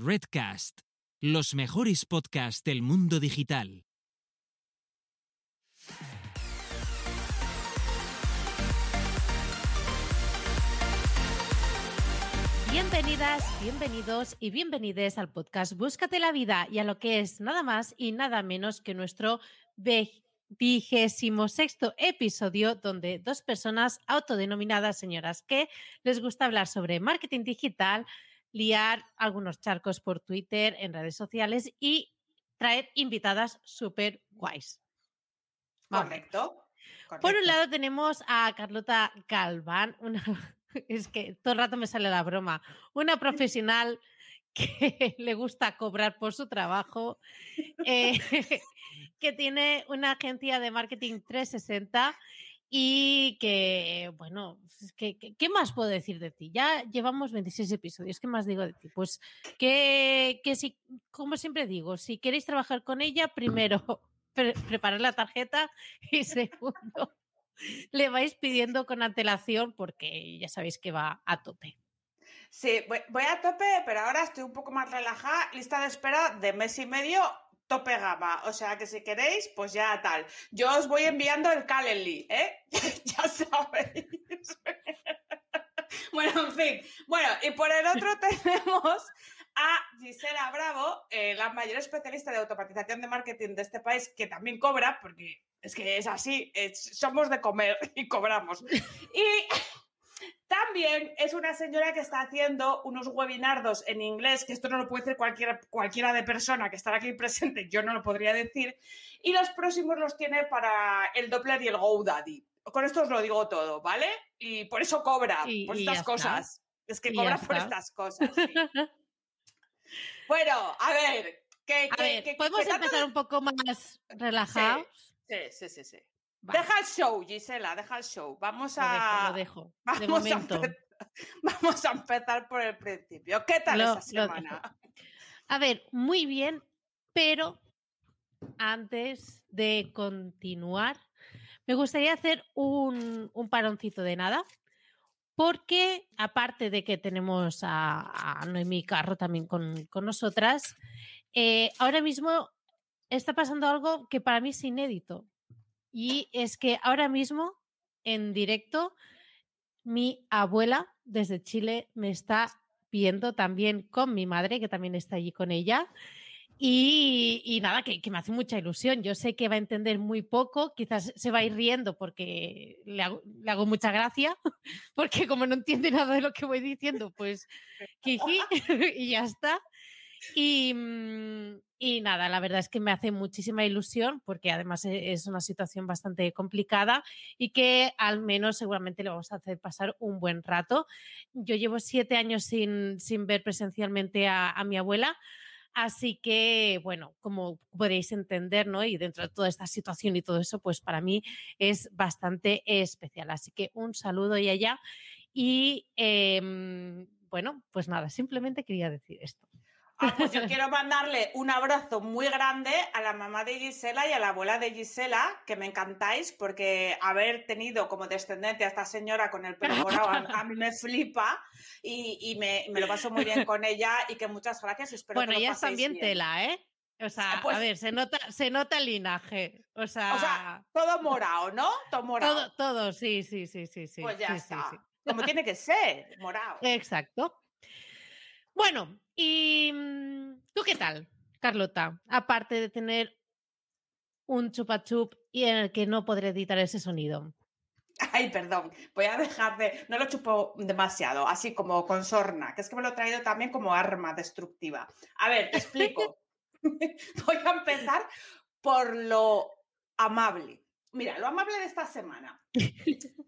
Redcast, los mejores podcasts del mundo digital. Bienvenidas, bienvenidos y bienvenides al podcast Búscate la vida y a lo que es nada más y nada menos que nuestro vigésimo sexto episodio donde dos personas autodenominadas señoras que les gusta hablar sobre marketing digital, liar algunos charcos por Twitter, en redes sociales y traer invitadas súper guays. Correcto, correcto. Por un lado tenemos a Carlota Galván, una, es que todo el rato me sale la broma, una profesional que le gusta cobrar por su trabajo, eh, que tiene una agencia de marketing 360 y que, bueno, ¿qué, qué más puedo decir de ti? Ya llevamos 26 episodios, ¿qué más digo de ti? Pues que, que si, como siempre digo, si queréis trabajar con ella, primero pre preparar la tarjeta y segundo, le vais pidiendo con antelación porque ya sabéis que va a tope. Sí, voy, voy a tope, pero ahora estoy un poco más relajada, lista de espera de mes y medio tope gama. O sea que si queréis, pues ya tal. Yo os voy enviando el Calendly, ¿eh? ya sabéis. bueno, en fin. Bueno, y por el otro tenemos a Gisela Bravo, eh, la mayor especialista de automatización de marketing de este país, que también cobra, porque es que es así, es, somos de comer y cobramos. Y también es una señora que está haciendo unos webinardos en inglés, que esto no lo puede decir cualquiera, cualquiera de persona que está aquí presente, yo no lo podría decir, y los próximos los tiene para el Doppler y el GoDaddy. Con esto os lo digo todo, ¿vale? Y por eso cobra, Y- por y estas cosas. está. Es que cobra por estas cosas. sí. bueno, a ver, que, A que- ver, que- ¿podemos empezar de- un poco más relajados? Sí, sí, sí, sí. Vale, Deja el show, Gisela, deja el show. Vamos lo dejo, a. lo dejo. De Vamos a, momento. empe- vamos a empezar por el principio. ¿Qué tal Lo- esa semana? A ver, muy bien, pero antes de continuar, me gustaría hacer un, un paroncito de nada, porque aparte de que tenemos a, a Noemí Carro también con, con nosotras, eh, ahora mismo está pasando algo que para mí es inédito. Y es que ahora mismo, en directo, mi abuela desde Chile me está viendo también con mi madre, que también está allí con ella. Y, y nada, que, que me hace mucha ilusión. Yo sé que va a entender muy poco, quizás se va a ir riendo porque le hago, le hago mucha gracia, porque como no entiende nada de lo que voy diciendo, pues jiji, y ya está. Y, mm, y nada, la verdad es que me hace muchísima ilusión porque además e- es una situación bastante complicada y que al menos seguramente le vamos a hacer pasar un buen rato. Yo llevo siete años sin, ver presencialmente a, mi abuela. Así que, bueno, como podéis entender, ¿no? Y dentro de toda esta situación y todo eso, pues para mí es bastante especial. Así que un saludo y allá. Y em, bueno, pues nada, simplemente quería decir esto. Ah, pues yo quiero mandarle un abrazo muy grande a la mamá de Gisela y a la abuela de Gisela, que me encantáis, porque haber tenido como descendencia a esta señora con el pelo morado a, mí me flipa y, y me, me lo paso muy bien con ella y que muchas gracias. Espero bueno, que lo ella es paséis también bien. tela, ¿eh? O sea, Pues- a ver, se nota, se nota el linaje. O sea, O sea, todo morado, ¿no? Todo morado. todo, todo, sí, sí, sí, sí, sí. pues ya sí, sí, está. sí. Como tiene que ser, morado. Exacto. Bueno, ¿y mm, tú qué tal, Carlota? Aparte de tener un chupa chup y en el que no podré editar ese sonido. Ay, perdón, voy a dejar de. No lo chupo demasiado, así como con sorna, que es que me lo he traído también como arma destructiva. A ver, te explico. voy a empezar por lo amable. Mira, lo amable de esta semana.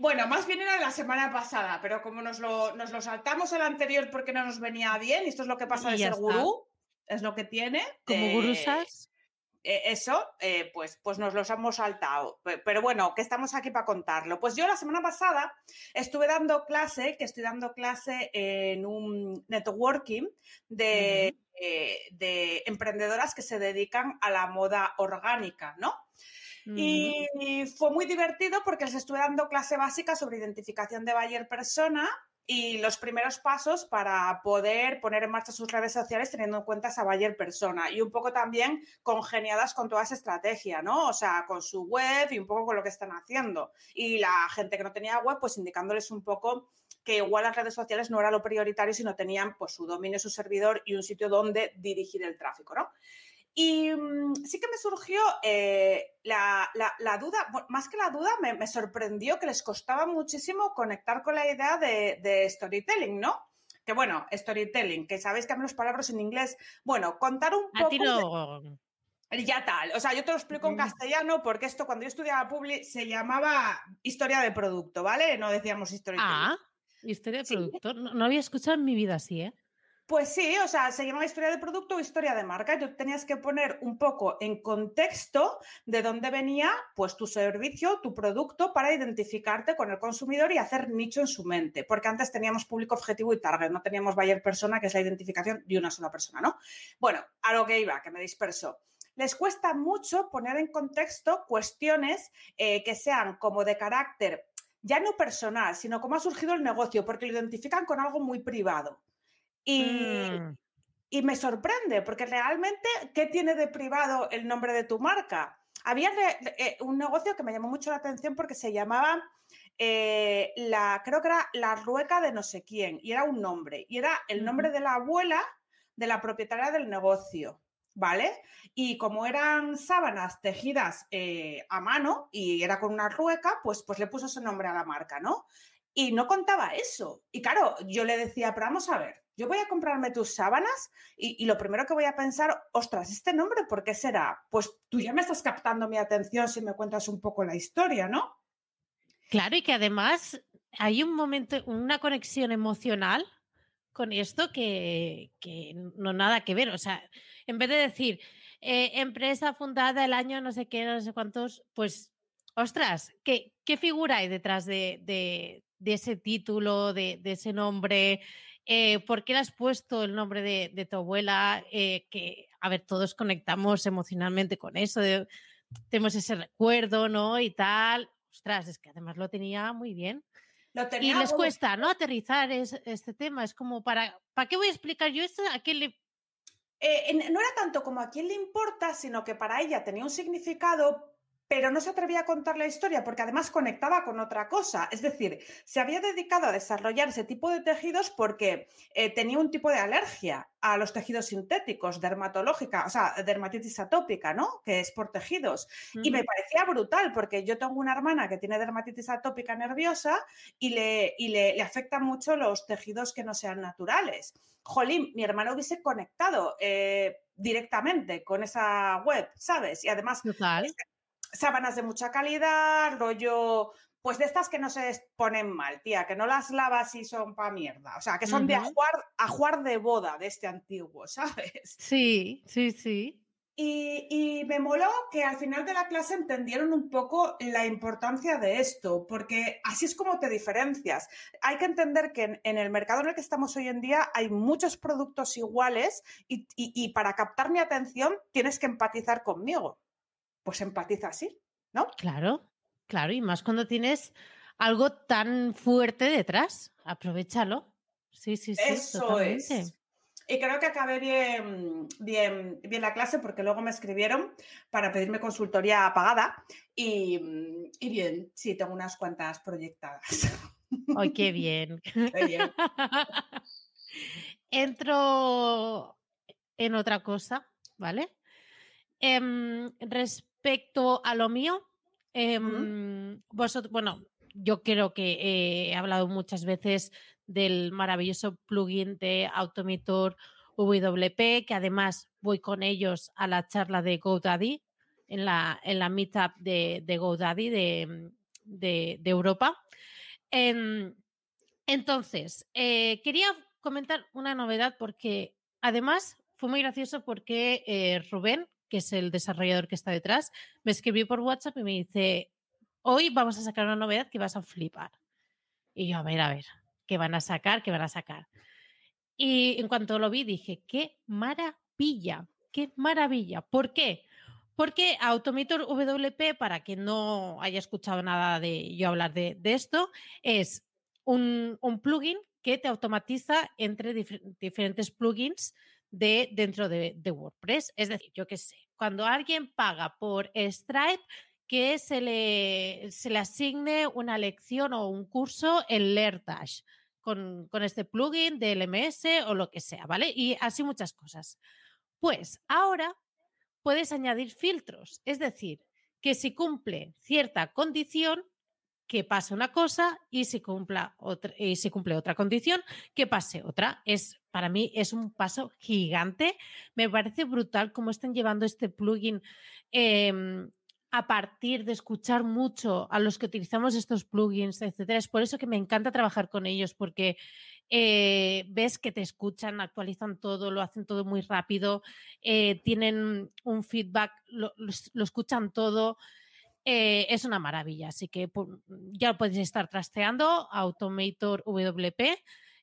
Bueno, más bien era la semana pasada, pero como nos lo, nos lo saltamos el anterior porque no nos venía bien, y esto es lo que pasa de ser está. gurú, es lo que tiene. Como eh, gurusas. eh, eso, eh, pues, pues nos los hemos saltado. Pe- Pero bueno, que estamos aquí para contarlo. Pues yo la semana pasada estuve dando clase, que estoy dando clase en un networking de, eh, de emprendedoras que se dedican a la moda orgánica, ¿no? Mm, Y fue muy divertido porque les estuve dando clase básica sobre identificación de buyer persona y los primeros pasos para poder poner en marcha sus redes sociales teniendo en cuenta esa buyer persona y un poco también congeniadas con toda esa estrategia, ¿no? O sea, con su web y un poco con lo que están haciendo. Y la gente que no tenía web, pues indicándoles un poco que igual las redes sociales no era lo prioritario, sino tenían pues su dominio, su servidor y un sitio donde dirigir el tráfico, ¿no? Y mm, sí que me surgió eh, la, duda, más que la duda, me, sorprendió que les costaba muchísimo conectar con la idea de, storytelling, ¿no? Que bueno, storytelling, que sabéis que a los palabras en inglés, bueno, contar un poco... Ya tal, o sea, yo te lo explico en castellano porque esto cuando yo estudiaba Publi se llamaba historia de producto, ¿vale? No decíamos storytelling. Ah, historia de producto. no había escuchado en mi vida así, ¿eh? Pues sí, o sea, se llama historia de producto o historia de marca. Tú tenías que poner un poco en contexto de dónde venía pues tu servicio, tu producto para identificarte con el consumidor y hacer nicho en su mente, porque antes teníamos público objetivo y target, no teníamos buyer persona, que es la identificación de una sola persona, ¿no? Bueno, a lo que iba, que me disperso les cuesta mucho poner en contexto cuestiones eh, que sean como de carácter ya no personal, sino cómo ha surgido el negocio, porque lo identifican con algo muy privado. Mm. Y, me sorprende, porque realmente, ¿qué tiene de privado el nombre de tu marca? Había eh, un negocio que me llamó mucho la atención porque se llamaba, eh, la, creo que era la rueca de no sé quién, y era un nombre, y era el nombre de la abuela de la propietaria del negocio. ¿Vale? Y como eran sábanas tejidas eh, a mano y era con una rueca, pues, pues le puso ese nombre a la marca, ¿no? Y no contaba eso. Y claro, yo le decía, pero vamos a ver, yo voy a comprarme tus sábanas y, lo primero que voy a pensar, ostras, este nombre, ¿por qué será? Pues tú ya me estás captando mi atención si me cuentas un poco la historia, ¿no? Claro, y que además hay un momento, una conexión emocional con esto que, no nada que ver. O sea, en vez de decir eh, empresa fundada el año no sé qué, no sé cuántos, pues, ostras, ¿qué, qué figura hay detrás de, ese título, de, de, ese nombre? Eh, ¿Por qué le has puesto el nombre de, tu abuela? Eh, que, a ver, todos conectamos emocionalmente con eso, tenemos ese recuerdo, ¿no? Y tal. Ostras, es que además lo tenía muy bien. y les cuesta, ¿no? Aterrizar este tema. Es como, ¿para, ¿para qué voy a explicar yo esto? ¿A quién le eh, no era tanto como a quién le importa, sino que para ella tenía un significado pero no se atrevía a contar la historia porque además conectaba con otra cosa. Es decir, se había dedicado a desarrollar ese tipo de tejidos porque eh, tenía un tipo de alergia a los tejidos sintéticos, dermatológica, o sea, dermatitis atópica, ¿no? Que es por tejidos. Y me parecía brutal porque yo tengo una hermana que tiene dermatitis atópica nerviosa y le, le, afectan mucho los tejidos que no sean naturales. Jolín, mi hermano hubiese conectado. Eh, directamente con esa web, ¿sabes? Y además, sábanas de mucha calidad, rollo, pues de estas que no se ponen mal, tía, que no las lavas y son pa' mierda. O sea, que son de ajuar, de boda de este antiguo, ¿sabes? Sí, sí, sí. Y, me moló que al final de la clase entendieron un poco la importancia de esto, porque así es como te diferencias. Hay que entender que en, el mercado en el que estamos hoy en día hay muchos productos iguales y para captar mi atención tienes que empatizar conmigo pues empatiza así, ¿no? Claro, claro, y más cuando tienes algo tan fuerte detrás, aprovechalo. Sí, sí, sí. Eso es. Y creo que acabé bien, bien, bien la clase porque luego me escribieron para pedirme consultoría pagada y, bien, sí, tengo unas cuantas proyectadas. ¡Ay, qué bien! bien. Entro en otra cosa, ¿vale? Em, respecto a lo mío, em, vosotros, bueno, yo creo que he hablado muchas veces del maravilloso plugin de Automator WP, que además voy con ellos a la charla de GoDaddy, en la, en la meetup de, de GoDaddy de, de, Europa. Em, entonces, eh, quería comentar una novedad porque además fue muy gracioso porque eh, Rubén, que es el desarrollador que está detrás, me escribió por WhatsApp y me dice, hoy vamos a sacar una novedad que vas a flipar. Y yo, a ver, a ver, ¿qué van a sacar? ¿Qué van a sacar? Y en cuanto lo vi, dije, qué maravilla, qué maravilla. ¿Por qué? Porque Automator WP, para quien no haya escuchado nada de yo hablar de, esto, es un, un, plugin que te automatiza entre diferentes plugins de dentro de, WordPress. Es decir, yo qué sé, cuando alguien paga por Stripe, que se le, se le asigne una lección o un curso en LearnDash con, con este plugin de LMS o lo que sea, ¿vale? Y así muchas cosas. Pues ahora puedes añadir filtros, es decir, que si cumple cierta condición, que pase una cosa y si, cumpla otra, y si cumple otra condición, que pase otra. Es, para mí es un paso gigante. Me parece brutal cómo están llevando este plugin em, a partir de escuchar mucho a los que utilizamos estos plugins, etcétera. Es por eso que me encanta trabajar con ellos, porque eh, ves que te escuchan, actualizan todo, lo hacen todo muy rápido, eh, tienen un feedback, lo, escuchan todo. Eh, es una maravilla, así que ya lo puedes estar trasteando. Automator WP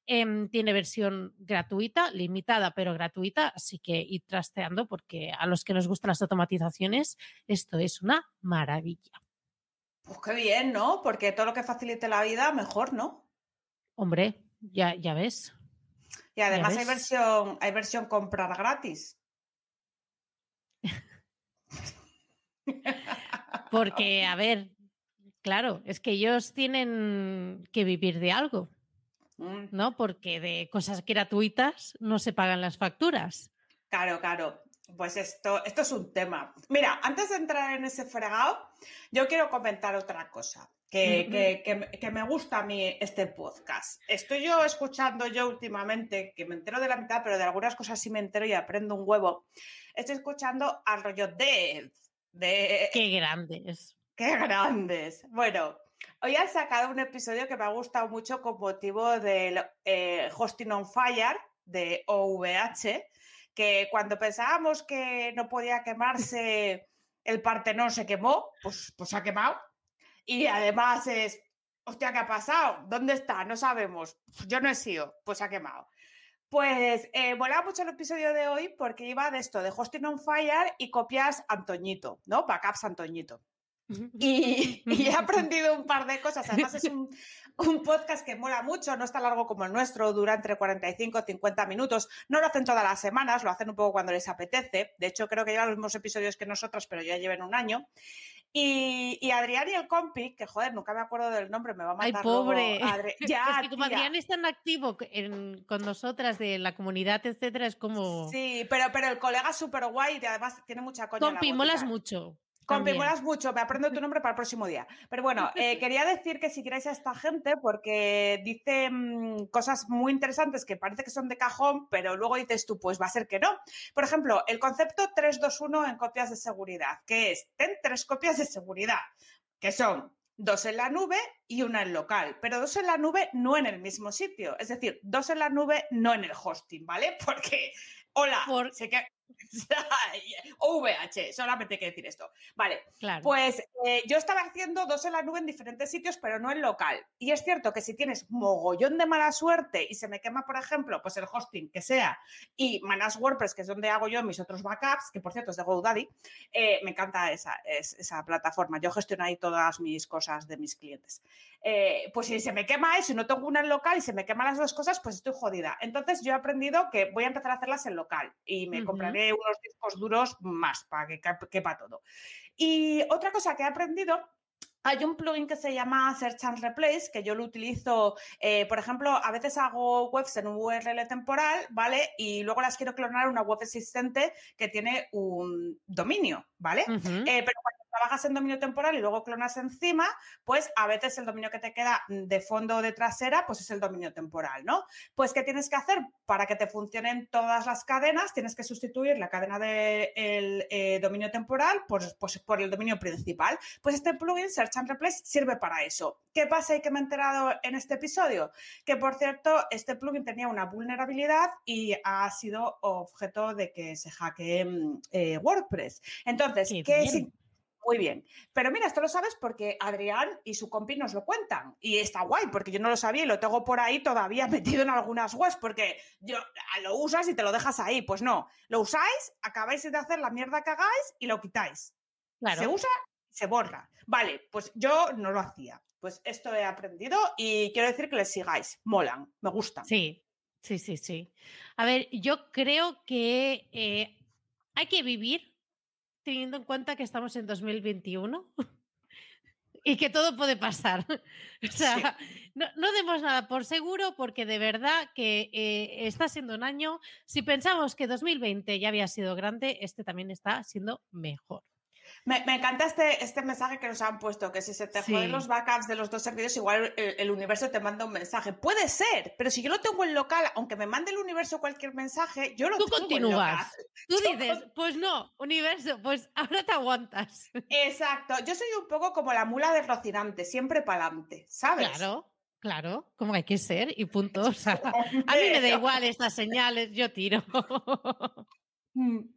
em, tiene versión gratuita, limitada, pero gratuita, así que ir trasteando porque a los que nos gustan las automatizaciones, esto es una maravilla. Pues qué bien, ¿no? Porque todo lo que facilite la vida, mejor, ¿no? Hombre, ya, ya ves. Y además hay versión, hay versión comprar gratis. Porque, a ver, claro, es que ellos tienen que vivir de algo. ¿No? Porque de cosas gratuitas no se pagan las facturas. Claro, claro. Pues esto, esto es un tema. Mira, antes de entrar en ese fregado, yo quiero comentar otra cosa que, que, me gusta a mí este podcast. Estoy yo escuchando yo últimamente, que me entero de la mitad, pero de algunas cosas sí me entero y aprendo un huevo. Estoy escuchando al rollo de... de Qué grandes. Qué grandes. Bueno, hoy han sacado un episodio que me ha gustado mucho con motivo del eh, Hosting on Fire de OVH, que cuando pensábamos que no podía quemarse el Partenón se quemó, pues, pues se ha quemado y además es, hostia, ¿qué ha pasado? ¿Dónde está? No sabemos. Yo no he sido, pues se ha quemado. Pues eh, volaba mucho el episodio de hoy porque iba de esto, de Hosting on Fire y copias Antoñito, ¿no? Backups Antoñito. Y, he aprendido un par de cosas. Además, es un, podcast que mola mucho, no está largo como el nuestro, dura entre 45 y 50 minutos. No lo hacen todas las semanas, lo hacen un poco cuando les apetece. De hecho, creo que llevan los mismos episodios que nosotros, pero ya lleven un año. Y, Adrián y el compi, que joder, nunca me acuerdo del nombre, me va a matar. Ay, pobre. Ya, es que como Adrián es tan activo con nosotras de la comunidad, etcétera, es como. Sí, pero, pero el colega es súper guay y además tiene mucha coña. Compi, molas mucho. Conmemoras mucho, me aprendo tu nombre para el próximo día. Pero bueno, eh, quería decir que si queréis a esta gente, porque dice mm, cosas muy interesantes que parece que son de cajón, pero luego dices tú, pues va a ser que no. Por ejemplo, el concepto 321 en copias de seguridad, que es, ten tres copias de seguridad, que son dos en la nube y una en local, pero dos en la nube no en el mismo sitio, es decir, dos en la nube no en el hosting, ¿vale? Porque, hola, sé que OVH, solamente hay que decir esto. Vale, pues eh, yo estaba haciendo dos en la nube en diferentes sitios, pero no en local. Y es cierto que si tienes mogollón de mala suerte y se me quema, por ejemplo, pues el hosting que sea y Manas WordPress, que es donde hago yo mis otros backups, que por cierto es de GoDaddy, eh, me encanta esa, esa plataforma. Yo gestiono ahí todas mis cosas de mis clientes. Eh, pues si se me quema eso y no tengo una en local y se me queman las dos cosas, pues estoy jodida. Entonces yo he aprendido que voy a empezar a hacerlas en local y me compraré unos discos duros más para que quepa todo. Y otra cosa que he aprendido hay un plugin que se llama Search and Replace, que yo lo utilizo, eh, por ejemplo, a veces hago webs en un URL temporal, ¿vale? Y luego las quiero clonar a una web existente que tiene un dominio, ¿vale? Eh, pero trabajas en dominio temporal y luego clonas encima, pues a veces el dominio que te queda de fondo o de trasera, pues es el dominio temporal, ¿no? Pues, ¿qué tienes que hacer? Para que te funcionen todas las cadenas, tienes que sustituir la cadena del de eh, dominio temporal por, pues, por el dominio principal. Pues este plugin, Search and Replace, sirve para eso. ¿Qué pasa y que me he enterado en este episodio? Que, por cierto, este plugin tenía una vulnerabilidad y ha sido objeto de que se hackee eh, WordPress. Entonces, ¿qué, es muy bien. Pero mira, esto lo sabes porque Adrián y su compi nos lo cuentan. Y está guay, porque yo no lo sabía y lo tengo por ahí todavía metido en algunas webs, porque yo ah, lo usas y te lo dejas ahí. Pues no, lo usáis, acabáis de hacer la mierda que hagáis y lo quitáis. Se usa se borra. Vale, pues yo no lo hacía. Pues esto he aprendido y quiero decir que les sigáis. Molan, me gustan. Sí, sí, sí, sí. A ver, yo creo que eh, hay que vivir teniendo en cuenta que estamos en 2021 y que todo puede pasar. O sea, no, demos nada por seguro porque de verdad que eh, está siendo un año, si pensamos que 2020 ya había sido grande, este también está siendo mejor. Me, encanta este, este mensaje que nos han puesto, que si se te joden los backups de los dos servicios, igual el, universo te manda un mensaje. Puede ser, pero si yo lo tengo en local, aunque me mande el universo cualquier mensaje, yo lo Tú tengo continúas. Tú dices, pues no, universo, pues ahora te aguantas. Exacto. Yo soy un poco como la mula de Rocinante, siempre para adelante, ¿sabes? Claro. Claro, como hay que ser y punto. a mí me da igual estas señales, yo tiro. Mm.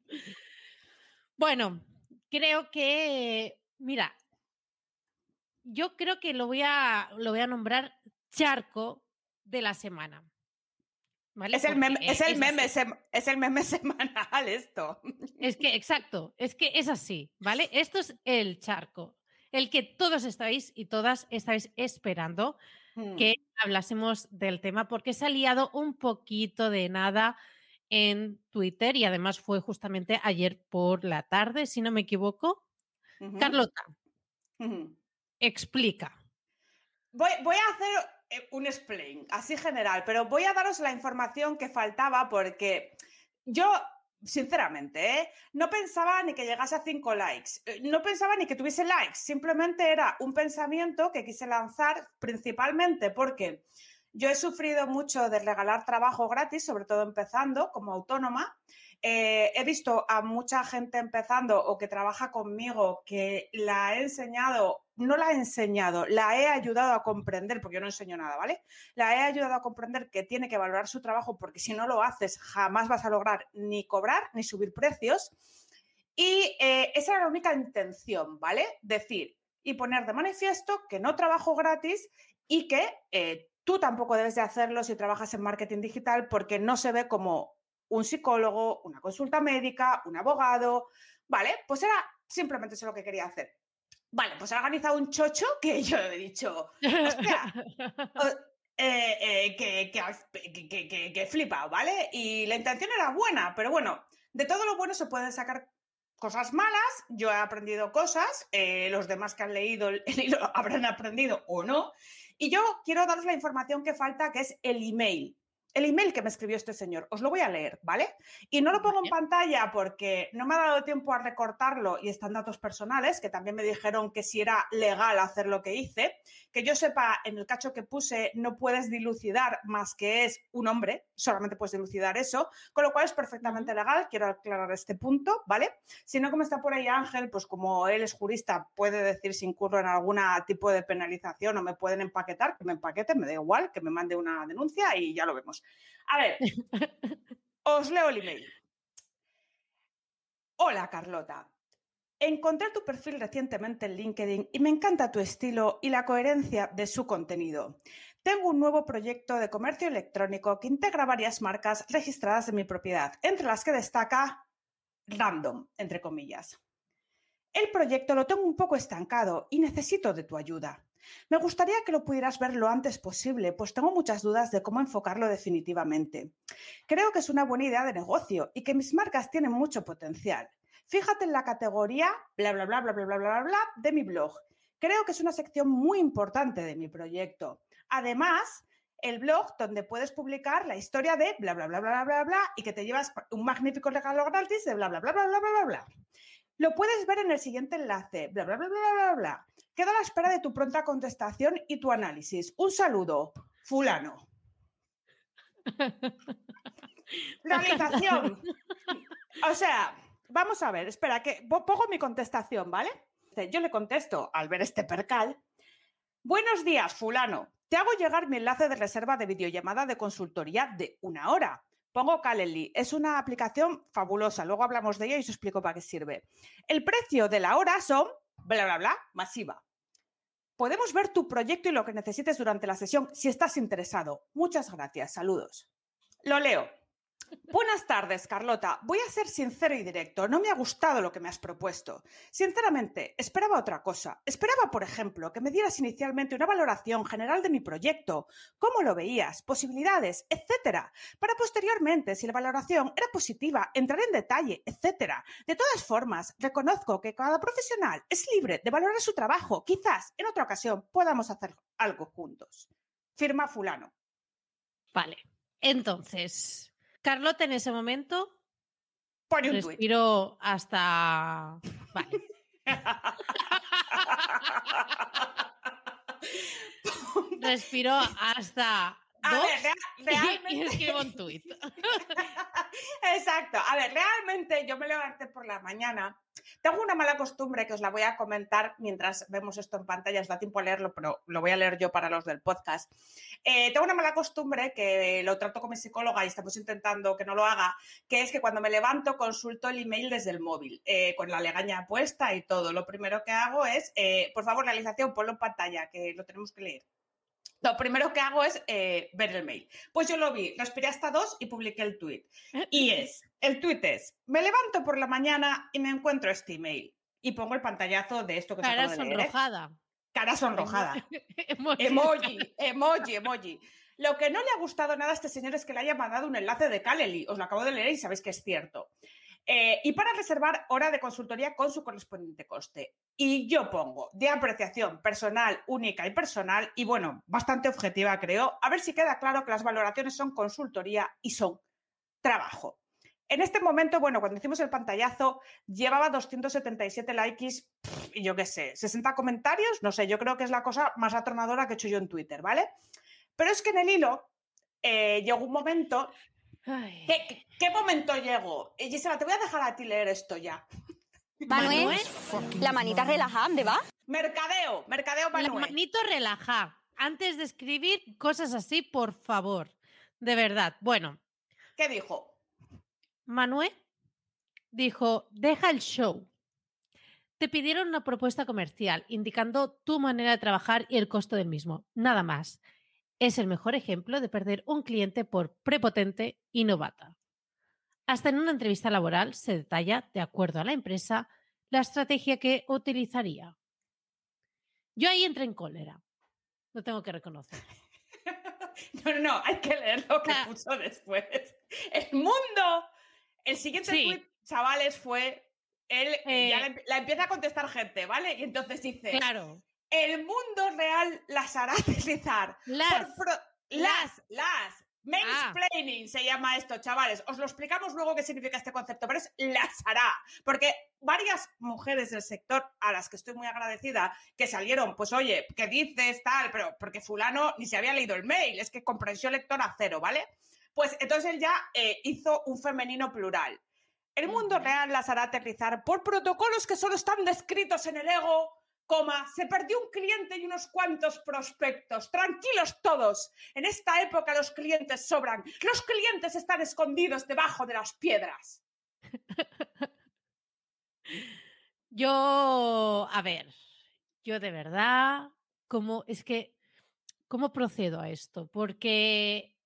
bueno, creo que, mira, yo creo que lo voy a, lo voy a nombrar charco de la semana. Es el, meme, es, el meme, es el meme semanal esto. Es que, exacto, es que es así, ¿vale? Esto es el charco, el que todos estáis y todas estáis esperando mm. que hablásemos del tema, porque se ha liado un poquito de nada en Twitter y además fue justamente ayer por la tarde, si no me equivoco. Carlota, explica. Voy, voy, a hacer eh, un explain, así general, pero voy a daros la información que faltaba porque yo, sinceramente, ¿eh? no pensaba ni que llegase a cinco likes, eh, no pensaba ni que tuviese likes, simplemente era un pensamiento que quise lanzar principalmente porque yo he sufrido mucho de regalar trabajo gratis, sobre todo empezando como autónoma. Eh, he visto a mucha gente empezando o que trabaja conmigo que la he enseñado, no la he enseñado, la he ayudado a comprender, porque yo no enseño nada, ¿vale? La he ayudado a comprender que tiene que valorar su trabajo porque si no lo haces jamás vas a lograr ni cobrar ni subir precios. Y eh, esa era la única intención, ¿vale? Decir y poner de manifiesto que no trabajo gratis y que eh, Tú tampoco debes de hacerlo si trabajas en marketing digital porque no se ve como un psicólogo, una consulta médica, un abogado. Vale, pues era simplemente eso lo que quería hacer. Vale, pues he organizado un chocho que yo he dicho, hostia, eh, que, que, que, flipado, ¿vale? Y la intención era buena, pero bueno, de todo lo bueno se pueden sacar cosas malas, yo he aprendido cosas, eh, los demás que han leído el libro habrán aprendido o no, y yo quiero daros la información que falta, que es el email el email que me escribió este señor. Os lo voy a leer, ¿vale? Y no lo pongo en pantalla porque no me ha dado tiempo a recortarlo y están datos personales, que también me dijeron que si era legal hacer lo que hice. Que yo sepa, en el cacho que puse no puedes dilucidar más que es un hombre, solamente puedes dilucidar eso, con lo cual es perfectamente legal. Quiero aclarar este punto, ¿vale? Si no, como está por ahí Ángel, pues como él es jurista, puede decir si incurro en algún tipo de penalización o me pueden empaquetar, que me empaqueten, me da igual, que me mande una denuncia y ya lo vemos. A ver, os leo el email. Hola Carlota. Encontré tu perfil recientemente en LinkedIn y me encanta tu estilo y la coherencia de su contenido. Tengo un nuevo proyecto de comercio electrónico que integra varias marcas registradas en mi propiedad, entre las que destaca Random, entre comillas. El proyecto lo tengo un poco estancado y necesito de tu ayuda. Me gustaría que lo pudieras ver lo antes posible, pues tengo muchas dudas de cómo enfocarlo definitivamente. Creo que es una buena idea de negocio y que mis marcas tienen mucho potencial. Fíjate en la categoría bla bla bla bla bla bla bla bla de mi blog. Creo que es una sección muy importante de mi proyecto. Además, el blog donde puedes publicar la historia de bla bla bla bla bla bla y que te llevas un magnífico regalo gratis de bla bla bla bla bla bla bla. Lo puedes ver en el siguiente enlace, bla bla bla bla bla bla. Quedo a la espera de tu pronta contestación y tu análisis. Un saludo, fulano. Realización. O sea, vamos a ver, espera, que pongo mi contestación, ¿vale? Yo le contesto al ver este percal. Buenos días, fulano. Te hago llegar mi enlace de reserva de videollamada de consultoría de una hora. Pongo Calendly. Es una aplicación fabulosa. Luego hablamos de ella y os explico para qué sirve. El precio de la hora son, bla, bla, bla, masiva. Podemos ver tu proyecto y lo que necesites durante la sesión si estás interesado. Muchas gracias. Saludos. Lo leo. Buenas tardes, Carlota. Voy a ser sincero y directo. No me ha gustado lo que me has propuesto. Sinceramente, esperaba otra cosa. Esperaba, por ejemplo, que me dieras inicialmente una valoración general de mi proyecto, cómo lo veías, posibilidades, etcétera, para posteriormente, si la valoración era positiva, entrar en detalle, etcétera. De todas formas, reconozco que cada profesional es libre de valorar su trabajo. Quizás en otra ocasión podamos hacer algo juntos. Firma fulano. Vale. Entonces, Carlota en ese momento Pone un tuit. respiró hasta. Vale. Respiró hasta. A dos ver, rea- y- escribo un tuit. Exacto. A ver, realmente yo me levanté por la mañana. Tengo una mala costumbre que os la voy a comentar mientras vemos esto en pantalla. Os da tiempo a leerlo, pero lo voy a leer yo para los del podcast. Eh, tengo una mala costumbre que lo trato con mi psicóloga y estamos intentando que no lo haga, que es que cuando me levanto consulto el email desde el móvil, eh, con la legaña puesta y todo. Lo primero que hago es, eh, por favor, realización, ponlo en pantalla, que lo tenemos que leer. Lo primero que hago es eh, ver el mail. Pues yo lo vi, respiré hasta dos y publiqué el tweet. Y es, el tweet es, me levanto por la mañana y me encuentro este email. Y pongo el pantallazo de esto que Cara acabo de leer, ¿eh? sonrojada. Cara sonrojada. Emoji. Emoji, emoji, emoji. Lo que no le ha gustado nada a este señor es que le haya mandado un enlace de Calendly. Os lo acabo de leer y sabéis que es cierto. Eh, y para reservar hora de consultoría con su correspondiente coste. Y yo pongo de apreciación personal, única y personal, y bueno, bastante objetiva creo, a ver si queda claro que las valoraciones son consultoría y son trabajo. En este momento, bueno, cuando hicimos el pantallazo, llevaba 277 likes y yo qué sé, 60 comentarios, no sé, yo creo que es la cosa más atronadora que he hecho yo en Twitter, ¿vale? Pero es que en el hilo eh, llegó un momento. Ay. ¿Qué, qué- qué momento llegó? Eh, Gisela, te voy a dejar a ti leer esto ya. Manuel, Manuel, la manita relajada, ¿dónde va? Mercadeo, mercadeo la Manuel. manito relaja. Antes de escribir cosas así, por favor. De verdad. Bueno, ¿Qué dijo? Manuel dijo, deja el show. Te pidieron una propuesta comercial indicando tu manera de trabajar y el costo del mismo. Nada más. Es el mejor ejemplo de perder un cliente por prepotente y novata. Hasta en una entrevista laboral se detalla, de acuerdo a la empresa, la estrategia que utilizaría. Yo ahí entré en cólera. Lo tengo que reconocer. No, no, no, hay que leer lo que Ah. puso después. El mundo. El siguiente Sí. tweet, chavales, fue. Él Eh. ya la, emp- la empieza a contestar gente, ¿vale? Y entonces dice: Claro. El mundo real las hará deslizar. Las. Pro- las, las. Ah. Mansplaining se llama esto, chavales. Os lo explicamos luego qué significa este concepto, pero es las hará. Porque varias mujeres del sector a las que estoy muy agradecida que salieron, pues oye, ¿qué dices tal? Pero porque fulano ni se había leído el mail, es que comprensión lectora cero, ¿vale? Pues entonces él ya eh, hizo un femenino plural. El mundo real las hará aterrizar por protocolos que solo están descritos en el ego, coma, se perdió un cliente y unos cuantos prospectos. Tranquilos todos. En esta época los clientes sobran. Los clientes están escondidos debajo de las piedras. Yo, a ver, yo de verdad, ¿cómo es que, cómo procedo a esto? Porque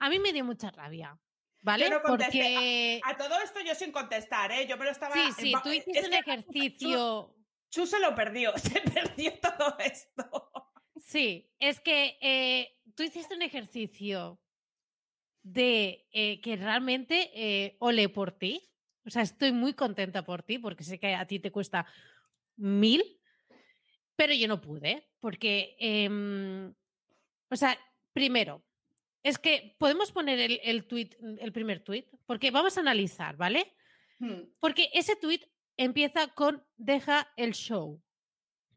a mí me dio mucha rabia, ¿vale? no. Porque A todo esto yo sin contestar, ¿eh? Yo me lo estaba... sí, sí, tú es hiciste un que ejercicio. Chu se lo perdió, se perdió todo esto. Sí, es que eh, tú hiciste un ejercicio de eh, que realmente eh, ole por ti. O sea, estoy muy contenta por ti porque sé que a ti te cuesta mil, pero yo no pude porque, em, o sea, primero, es que podemos poner el, el, tweet, el primer tweet, porque vamos a analizar, ¿vale? Hmm. Porque ese tweet empieza con deja el show.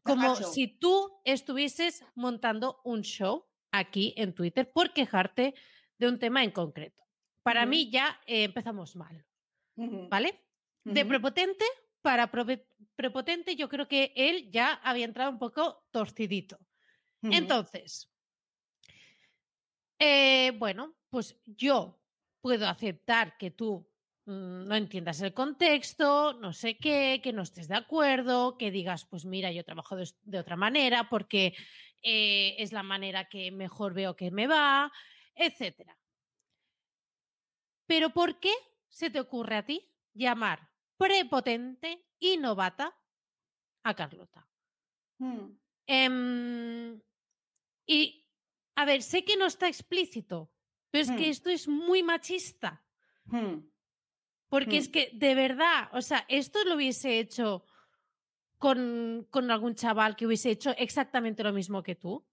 Como show. si tú estuvieses montando un show aquí en Twitter por quejarte de un tema en concreto. Para mí ya eh, empezamos mal. ¿vale? De prepotente para prepotente yo creo que él ya había entrado un poco torcidito. Entonces, eh, bueno, pues yo puedo aceptar que tú no entiendas el contexto, no sé qué, que no estés de acuerdo, que digas, pues mira, yo trabajo de, de otra manera porque eh, es la manera que mejor veo que me va, etcétera. Pero ¿por qué se te ocurre a ti llamar prepotente y novata a Carlota? Mm, Em, y, a ver, sé que no está explícito, pero es que Hmm. esto es muy machista. mm. Porque Hmm. es que, de verdad, o sea, esto lo hubiese hecho con, con algún chaval que hubiese hecho exactamente lo mismo que tú.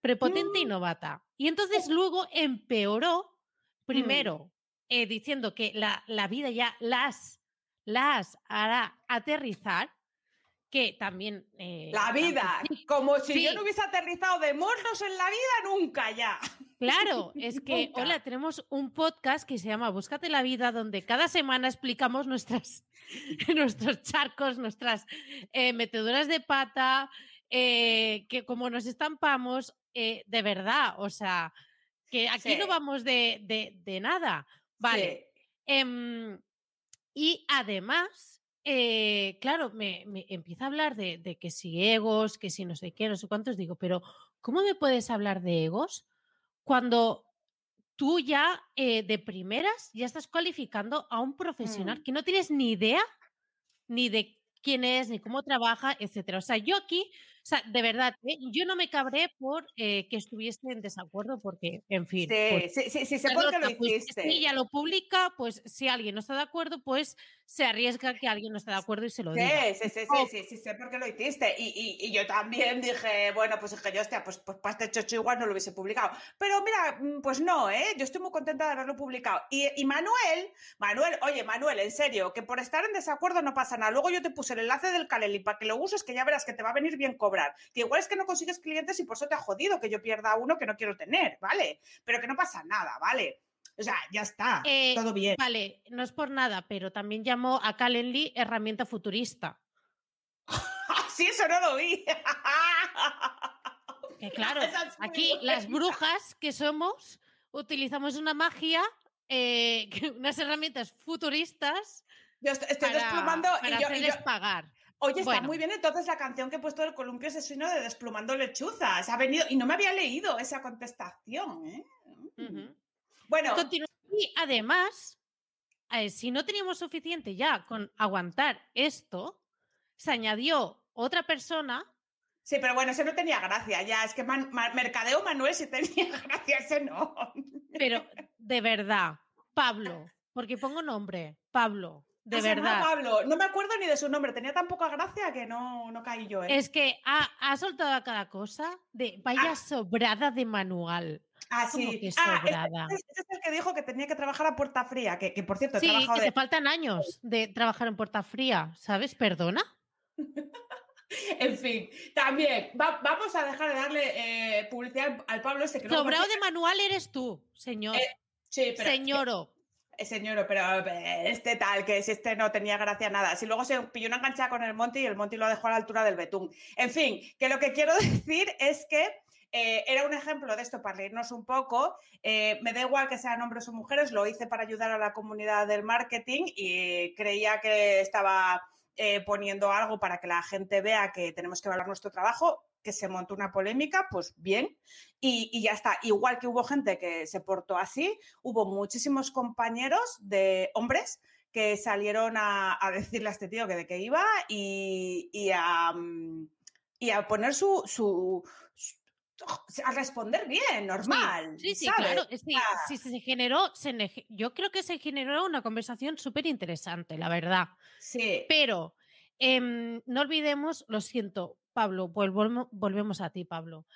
Prepotente y Mm. novata. Y entonces luego empeoró, primero, eh, diciendo que la, la vida ya las, las hará aterrizar, que también... eh, La vida, como si yo no hubiese aterrizado de morros en la vida nunca ya. Claro, es que, Nunca. hola, tenemos un podcast que se llama Búscate la vida, donde cada semana explicamos nuestras, nuestros charcos, nuestras eh, meteduras de pata, eh, que como nos estampamos, de verdad, o sea, que aquí no vamos de, de- de nada. Vale. Em, y además, eh, claro, me, me empieza a hablar de, de que si egos, que si no sé qué, no sé cuántos, digo, pero ¿cómo me puedes hablar de egos cuando tú ya eh, de primeras ya estás cualificando a un profesional Mm. que no tienes ni idea ni de quién es, ni cómo trabaja, etcétera? O sea, yo aquí, sea, de verdad, ¿eh? yo no me cabré por eh, que estuviese en desacuerdo, porque, en fin. pues, Sí, sí, sí, sí, por qué lo pues, si ella lo publica, pues si alguien no está de acuerdo, pues se arriesga que alguien no está de acuerdo y se lo diga. Sí, sí, sí, sí, Oh. sí, sí, sé por qué lo hiciste. Y, y- y yo también dije, bueno, pues es que yo, hostia, pues, pues para este chocho igual no lo hubiese publicado. Pero mira, mm, pues no, ¿eh? Yo estoy muy contenta de haberlo publicado. Y, y Manuel, Manuel, oye, Manuel, en serio, que por estar en desacuerdo no pasa nada. Luego yo te puse el enlace del Caleli para que lo uses, que ya verás que te va a venir bien cobrar. Que igual es que no consigues clientes y por eso te ha jodido que yo pierda uno que no quiero tener, ¿vale? Pero que no pasa nada, ¿vale? O sea, ya está, Eh, todo bien. Vale, no es por nada, pero también llamó a Calendly herramienta futurista. sí, eso no lo vi. Que claro, aquí las brujas que somos utilizamos una magia, eh, unas herramientas futuristas Yo est- estoy para, desplumando para y yo, y yo- pagar. Oye, está muy bien entonces la canción que he puesto del columpio asesino de Desplumando Lechuzas. Ha venido y no me había leído esa contestación, ¿eh? Ujú. Bueno. Y además, eh, si no teníamos suficiente ya con aguantar esto, se añadió otra persona sí, pero bueno, ese no tenía gracia ya. Es que Man- Ma- Mercadeo Manuel sí tenía gracia, ese no. Pero de verdad, Pablo, porque pongo nombre, Pablo, de Ah, verdad. Pablo, no me acuerdo ni de su nombre. Tenía tan poca gracia que no, no caí yo, ¿eh? Es que ha, ha soltado a cada cosa de vaya Ah. sobrada de manual. ah, ¿cómo sí. que Ah, este- sobrada? este, es el que dijo que tenía que trabajar a puerta fría, que, que por cierto, he Sí, trabajado que de- te faltan años de trabajar en puerta fría, ¿sabes? Perdona. En fin, también, va- vamos a dejar de darle eh, publicidad al, Pablo este que Sobrado de manual eres tú, señor. Eh, Sí, pero... Señoro. Eh, Señor, pero eh, este tal, que si este no tenía gracia nada. Si luego se pilló una enganchada con el Monty y el Monty lo dejó a la altura del betún. En fin, que lo que quiero decir es que eh, era un ejemplo de esto para reírnos un poco. Me da igual que sean hombres o mujeres, lo hice para ayudar a la comunidad del marketing y creía que estaba poniendo algo para que la gente vea que tenemos que valorar nuestro trabajo, que se montó una polémica, pues bien, y, y ya está. Igual que hubo gente que se portó así, hubo muchísimos compañeros de hombres que salieron a, a decirle a este tío que de qué iba y, y a, mm, y a poner su, su, su- a responder bien, normal. Sí, sí, ¿sabes? claro. Sí, Ah. sí, se generó, se yo creo que se generó una conversación súper interesante, la verdad. Sí. Pero em, no olvidemos, lo siento, Pablo, volvemos a ti, Pablo.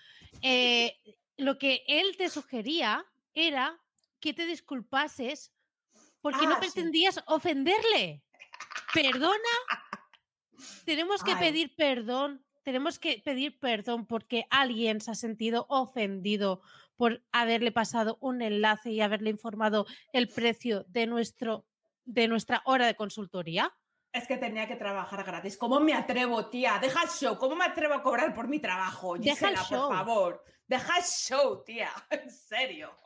Eh, lo que él te sugería era que te disculpases porque no Ah, sí. pretendías ofenderle. Perdona. Tenemos que Ay. pedir perdón. Tenemos que pedir perdón porque alguien se ha sentido ofendido por haberle pasado un enlace y haberle informado el precio de, nuestro, de nuestra hora de consultoría. Es que tenía que trabajar gratis. ¿Cómo me atrevo, tía? Deja el show. ¿Cómo me atrevo a cobrar por mi trabajo? Deja el Gisela, show. por favor. Deja el show, tía. En serio.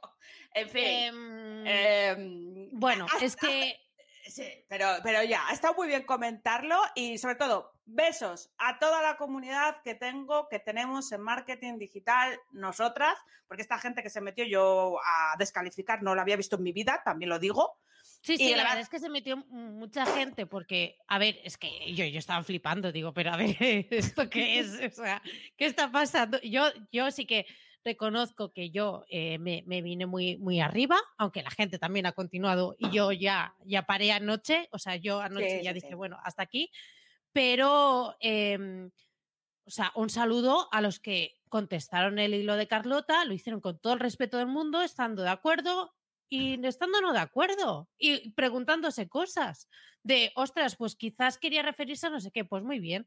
En fin. Em, em, bueno, hasta- es que Sí, pero, pero ya, ha estado muy bien comentarlo y sobre todo, besos a toda la comunidad que tengo, que tenemos en marketing digital nosotras, porque esta gente que se metió yo a descalificar no la había visto en mi vida, también lo digo. Sí, sí, la la verdad es que se metió mucha gente porque, a ver, es que yo, yo estaba flipando, digo, pero a ver, ¿esto qué es? O sea, ¿qué está pasando? Yo, yo sí que reconozco que yo eh, me, me vine muy, muy arriba, aunque la gente también ha continuado y yo ya, ya paré anoche, o sea, yo anoche Sí, ya sí, dije, sí. bueno, hasta aquí, pero, em, o sea, un saludo a los que contestaron el hilo de Carlota, lo hicieron con todo el respeto del mundo, estando de acuerdo y no estando no de acuerdo y preguntándose cosas de, ostras, pues quizás quería referirse a no sé qué, pues muy bien.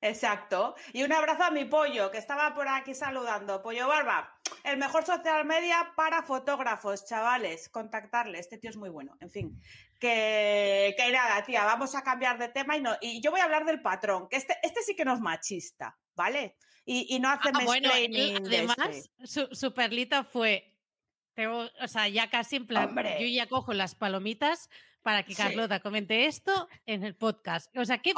Exacto. Y un abrazo a mi pollo, que estaba por aquí saludando. Pollo Barba, el mejor social media para fotógrafos, chavales. Contactarle, este tío es muy bueno. En fin, que, que nada, tía, vamos a cambiar de tema y, no, y yo voy a hablar del patrón, que este, este sí que no es machista, ¿vale? Y, y no hace Ah, bueno, además, este. su, su perlita fue, tengo, o sea, ya casi en plan, Hombre. yo ya cojo las palomitas para que Sí. Carlota comente esto en el podcast. O sea, ¿qué,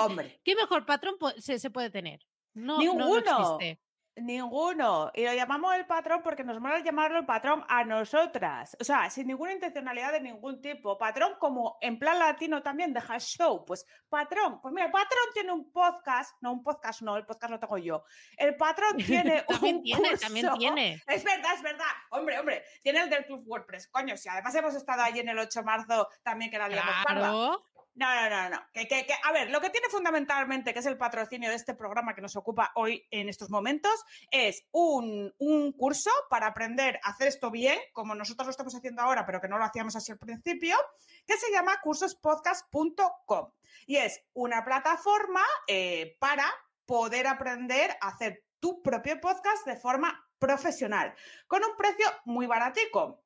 ¿qué mejor patrón se, se puede tener? No, no- no, Ninguno. existe. Ninguno. Y lo llamamos el patrón porque nos mola llamarlo el patrón a nosotras. O sea, sin ninguna intencionalidad de ningún tipo. Patrón como en plan latino también deja show. Pues patrón, pues mira, el patrón tiene un podcast. No, un podcast no, el podcast lo tengo yo. El patrón tiene También un tiene, también curso. tiene. Es verdad, es verdad. Hombre, hombre, tiene el del Club WordPress. Coño, si además hemos estado allí en el 8 de marzo también que la liamos. Claro. No, no, no, no. Que, que- a ver, lo que tiene fundamentalmente, que es el patrocinio de este programa que nos ocupa hoy en estos momentos, es un, un curso para aprender a hacer esto bien, como nosotros lo estamos haciendo ahora, pero que no lo hacíamos así al principio, que se llama cursospodcast.com. Y es una plataforma eh, para poder aprender a hacer tu propio podcast de forma profesional, con un precio muy baratico,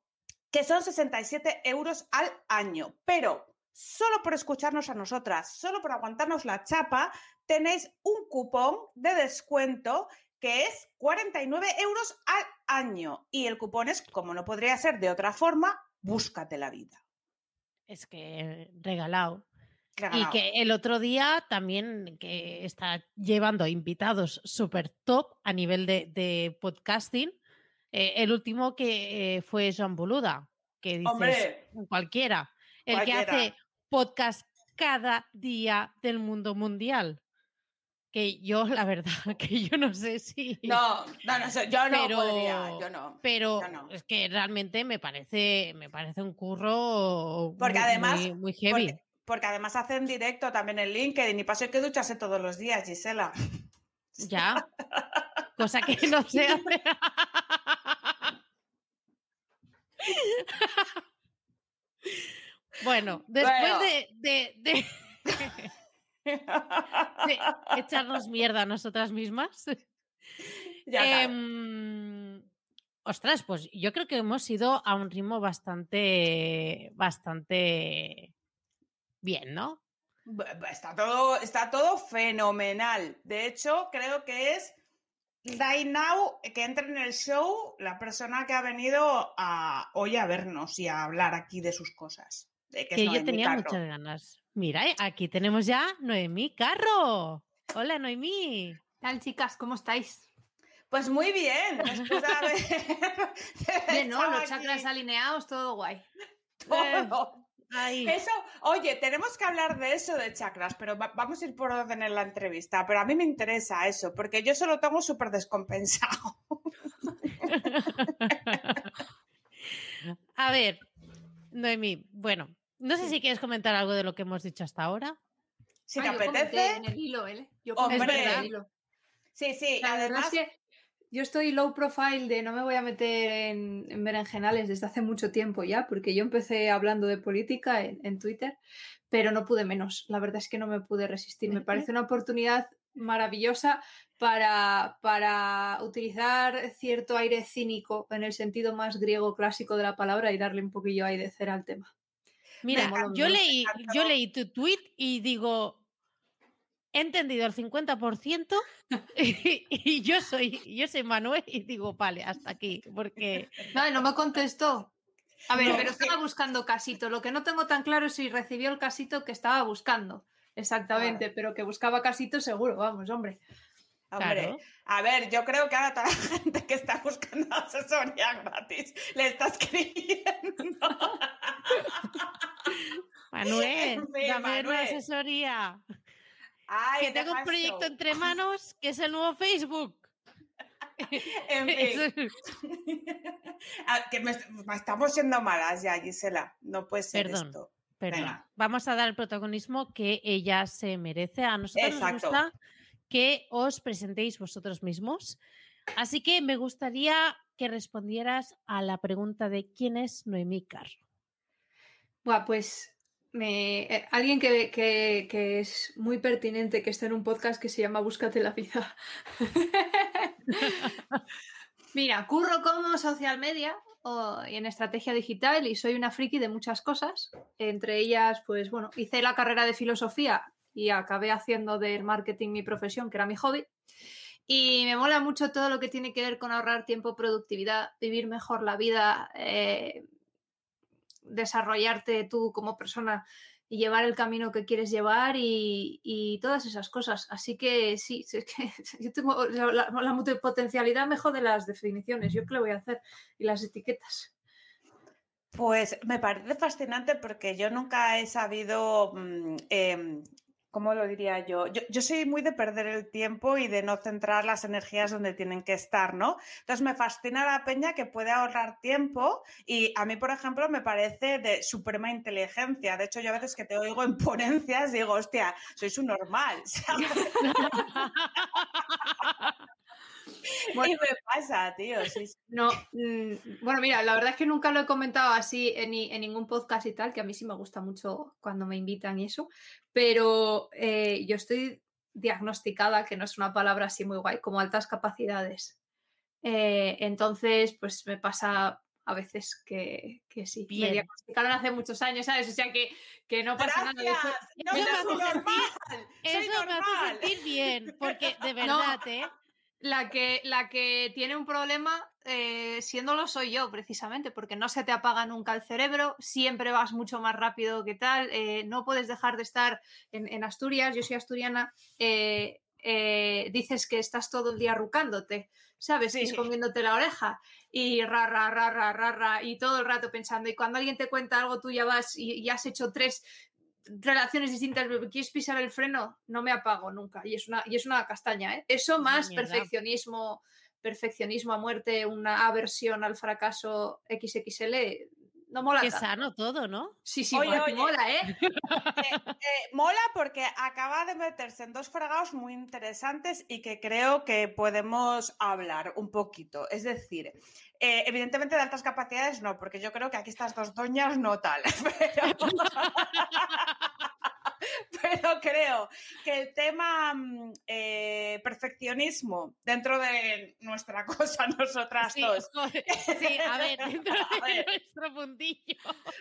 que son 67 euros al año. Pero solo por escucharnos a nosotras, solo por aguantarnos la chapa, tenéis un cupón de descuento que es 49 euros al año. Y el cupón es, como no podría ser de otra forma, búscate la vida. Es que regalado. Y que el otro día también que está llevando invitados súper top a nivel de, de podcasting. Eh, el último que eh, fue Joan Boluda, que dices Hombre. cualquiera. El que hace podcast cada día del mundo mundial. Que yo, la verdad, que yo no sé si. No, no, no, sé, yo no Pero- podría, yo no. Pero yo no. es que realmente me parece, me parece un curro Porque muy- además- muy, muy heavy. Porque, porque además hacen directo también en LinkedIn y paso que ducharse todos los días, Gisela. Ya. Cosa que no se hace. bueno, después Bueno. de, de- de- de echarnos mierda a nosotras mismas. ya em, ostras, pues yo creo que hemos ido a un ritmo bastante, bastante bien, ¿no? Está todo, está todo fenomenal. De hecho, creo que es right now que entre en el show la persona que ha venido a, hoy a vernos y a hablar aquí de sus cosas. Que yo tenía Carro. muchas ganas. Mira, eh, aquí tenemos ya Noemí Carro. Hola, Noemí. ¿Qué tal, chicas? ¿Cómo estáis? Pues muy bien. Después Los chakras alineados, todo guay. todo. Ay, Eso, oye, tenemos que hablar de eso de chakras, pero va- vamos a ir por orden en la entrevista. Pero a mí me interesa eso, porque yo solo tengo súper descompensado. A ver, Noemí, bueno, no sé si quieres comentar algo de lo que hemos dicho hasta ahora. Si Ah, te yo comenté apetece. en el hilo, ¿eh? Yo Hombre. comenté en Es el hilo. Sí, sí, La además. es que yo estoy low profile de no me voy a meter en, en berenjenales desde hace mucho tiempo ya, porque yo empecé hablando de política en, en Twitter, pero no pude menos. La verdad es que no me pude resistir. Me parece una oportunidad maravillosa para, para utilizar cierto aire cínico en el sentido más griego clásico de la palabra y darle un poquillo ahí de cera al tema. Mira, yo leí, yo leí tu tweet y digo, he entendido el 50% y, y yo soy, yo soy Manuel y digo, vale, hasta aquí, porque No, no me contestó. A ver, No, pero que- estaba buscando casito. Lo que no tengo tan claro es si recibió el casito que estaba buscando. exactamente, pero que buscaba casitos seguro, vamos, hombre. Hombre, Claro. a ver, yo creo que ahora toda la gente que está buscando asesoría gratis le está escribiendo. Manuel, fin, dame una Manuel. asesoría. Ay, que tengo un proyecto entre manos que es el nuevo Facebook. En fin, Ah, que me, me estamos siendo malas ya, Gisela. No puede ser Perdón. esto. Perdón. Venga. Vamos a dar el protagonismo que ella se merece. A nosotros nos Exacto. gusta que os presentéis vosotros mismos. Así que me gustaría que respondieras a la pregunta de quién es Noemí Carro. Buah, pues me, eh, alguien que, que- es muy pertinente que esté en un podcast que se llama Búscate la vida. Mira, curro como social media y en estrategia digital y soy una friki de muchas cosas. Entre ellas, pues bueno, hice la carrera de filosofía y acabé haciendo del marketing mi profesión, que era mi hobby. Y me mola mucho todo lo que tiene que ver con ahorrar tiempo, productividad, vivir mejor la vida, eh, desarrollarte tú como persona y llevar el camino que quieres llevar y, todas esas cosas. Así que sí, es que yo tengo la, multipotencialidad mejor de las definiciones. Yo qué le voy a hacer y las etiquetas. Pues me parece fascinante porque yo nunca he sabido, mm, em, ¿cómo lo diría yo? yo? soy muy de perder el tiempo y de no centrar las energías donde tienen que estar, ¿no? Entonces me fascina la peña que puede ahorrar tiempo y a mí, por ejemplo, me parece de suprema inteligencia. De hecho, yo a veces que te oigo en ponencias digo, hostia, soy un normal. y me pasa, tío. sí, sí. No, mm, bueno, mira, la verdad es que nunca lo he comentado así en, ni- en ningún podcast y tal, que a mí sí me gusta mucho cuando me invitan y eso, pero eh, yo estoy diagnosticada, que no es una palabra así muy guay, como altas capacidades. Eh, entonces, pues me pasa a veces que, que sí. Me Bien. diagnosticaron hace muchos años, ¿sabes? O sea que, que no pasa nada. Gracias. No Eso soy me hace normal. Eso me hace sentir bien, porque de verdad, ¿eh? La que, la que tiene un problema, eh, siéndolo soy yo, precisamente, porque no se te apaga nunca el cerebro, siempre vas mucho más rápido que tal, eh, no puedes dejar de estar en, en Asturias, yo soy asturiana, eh, eh, dices que estás todo el día rucándote, ¿sabes? Sí. Escondiéndote la oreja y ra, ra, ra, ra, ra, ra, y todo el rato pensando, y cuando alguien te cuenta algo, tú ya vas y, y has hecho tres relaciones distintas, ¿quieres pisar el freno? No me apago nunca. Y es una, y es una castaña, ¿eh? Eso más Mierda. perfeccionismo, perfeccionismo a muerte, una aversión al fracaso XXL, no mola. Qué tanto. sano todo, ¿no? Sí, sí, Oye, mola, oye. mola, ¿eh? Eh, mola porque acaba de meterse en dos fregados muy interesantes y que creo que podemos hablar un poquito. Es decir, eh, evidentemente de altas capacidades no, porque yo creo que aquí estas dos doñas no tal. Pero, pero creo que el tema mm, eh, perfeccionismo dentro de nuestra cosa, nosotras Sí, dos, joder, sí, a ver, dentro A de ver. nuestro puntillo.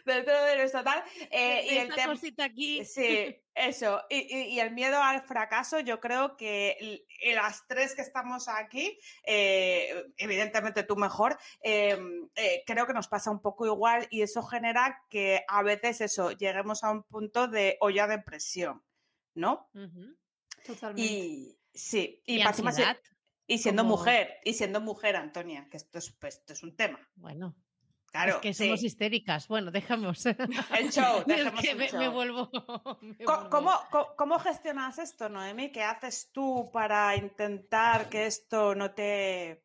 dentro de nuestro tal, eh, y el tema... aquí. Sí, eso. Y, y- y el miedo al fracaso, yo creo que las tres que estamos aquí, eh, evidentemente tú mejor, eh, eh, creo que nos pasa un poco igual y eso genera que a veces eso, lleguemos a un punto de olla de presión, ¿no? Totalmente. Y sí, y, ansiedad. siendo mujer, y siendo mujer, Antonia, que esto es, pues, esto es un tema. Bueno, Claro, es que sí. somos histéricas. Bueno, dejamos. El show, Es dejemos que el me, vuelvo. me Co- vuelvo. ¿Cómo, co- cómo gestionas esto, Noemi? ¿Qué haces tú para intentar que esto no te...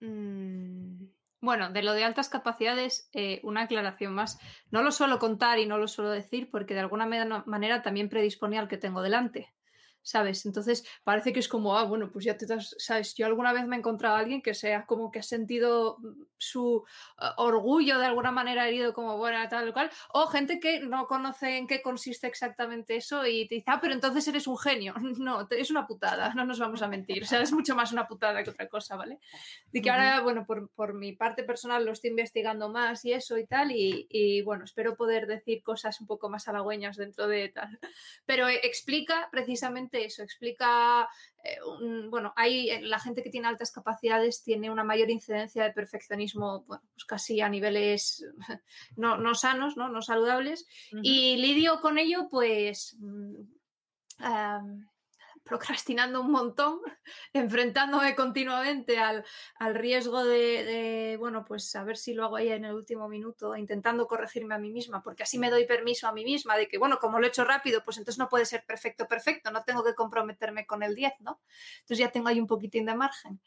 Mm, Bueno, de lo de altas capacidades, eh, una aclaración más. No lo suelo contar y no lo suelo decir porque de alguna manera también predispone al que tengo delante. ¿Sabes? Entonces parece que es como, ah, bueno, pues ya te das, ¿sabes? Yo alguna vez me he encontrado a alguien que sea como que ha sentido mm, su eh, orgullo de alguna manera herido, como, bueno, tal cual, o gente que no conoce en qué consiste exactamente eso y te dice, ah, pero entonces eres un genio. No, es una putada, no nos vamos a mentir. O sea, es mucho más una putada que otra cosa, ¿vale? Y que ahora, bueno, por, por mi parte personal lo estoy investigando más y eso y tal, y, y, bueno, espero poder decir cosas un poco más halagüeñas dentro de tal. Pero eh, explica precisamente eso, explica, eh, un- bueno, hay eh, la gente que tiene altas capacidades tiene una mayor incidencia de perfeccionismo, bueno, pues casi a niveles no, no sanos, ¿no? no saludables, y lidio con ello, pues, mm, procrastinando un montón, enfrentándome continuamente al, al riesgo de, de, bueno, pues a ver si lo hago ahí en el último minuto, intentando corregirme a mí misma, porque así me doy permiso a mí misma de que, bueno, como lo he hecho rápido, pues entonces no puede ser perfecto, perfecto, no tengo que comprometerme con el 10, ¿no? Entonces ya tengo ahí un poquitín de margen.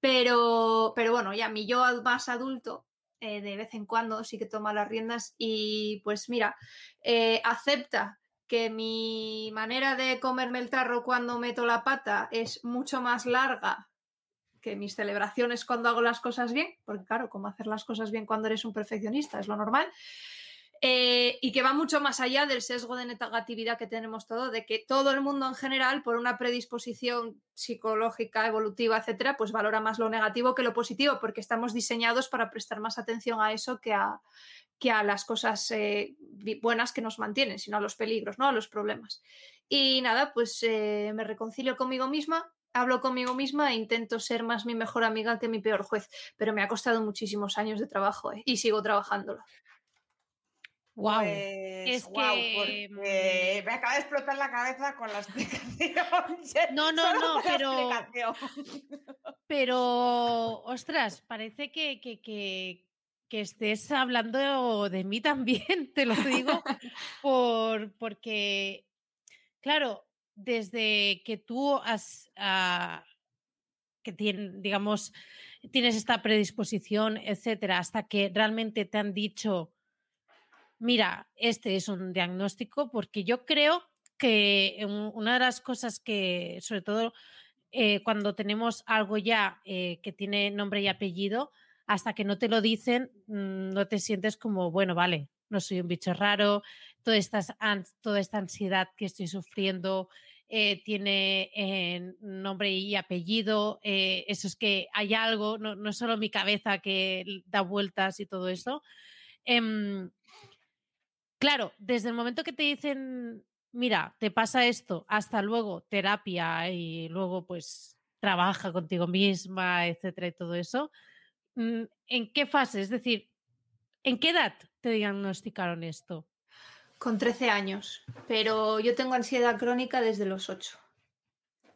Pero, pero bueno, ya mi yo más adulto, eh, de vez en cuando sí que toma las riendas y pues mira, eh, acepta que mi manera de comerme el tarro cuando meto la pata es mucho más larga que mis celebraciones cuando hago las cosas bien, porque claro, como hacer las cosas bien cuando eres un perfeccionista es lo normal, eh, y que va mucho más allá del sesgo de negatividad que tenemos todo, de que todo el mundo en general, por una predisposición psicológica, evolutiva, etcétera, pues valora más lo negativo que lo positivo, porque estamos diseñados para prestar más atención a eso que a, que a las cosas eh, buenas que nos mantienen, sino a los peligros, ¿no? A los problemas. Y nada, pues eh, me reconcilio conmigo misma, hablo conmigo misma e intento ser más mi mejor amiga que mi peor juez, pero me ha costado muchísimos años de trabajo y sigo trabajándolo. Wow. Pues, Es que, porque me acaba de explotar la cabeza con la explicación. No, no, Solo no, pero-. Pero, ostras, parece que, que, que, que estés hablando de mí también, te lo digo, por, porque, claro, desde que tú has, ah, que tien- digamos, tienes esta predisposición, etcétera, hasta que realmente te han dicho, mira, este es un diagnóstico, porque yo creo que un- una de las cosas que, sobre todo eh, cuando tenemos algo ya eh, que tiene nombre y apellido, hasta que no te lo dicen, mm, no te sientes como, bueno, vale, no soy un bicho raro, toda esta, ansiedad que estoy sufriendo eh, tiene nombre y apellido, eso es que hay algo, no, no es solo mi cabeza que da vueltas y todo eso. Claro, desde el momento que te dicen, mira, te pasa esto, hasta luego, terapia y luego pues trabaja contigo misma, etcétera, y todo eso. mm, ¿En qué fase? Es decir, ¿en qué edad te diagnosticaron esto? Con 13 años, pero yo tengo ansiedad crónica desde los 8.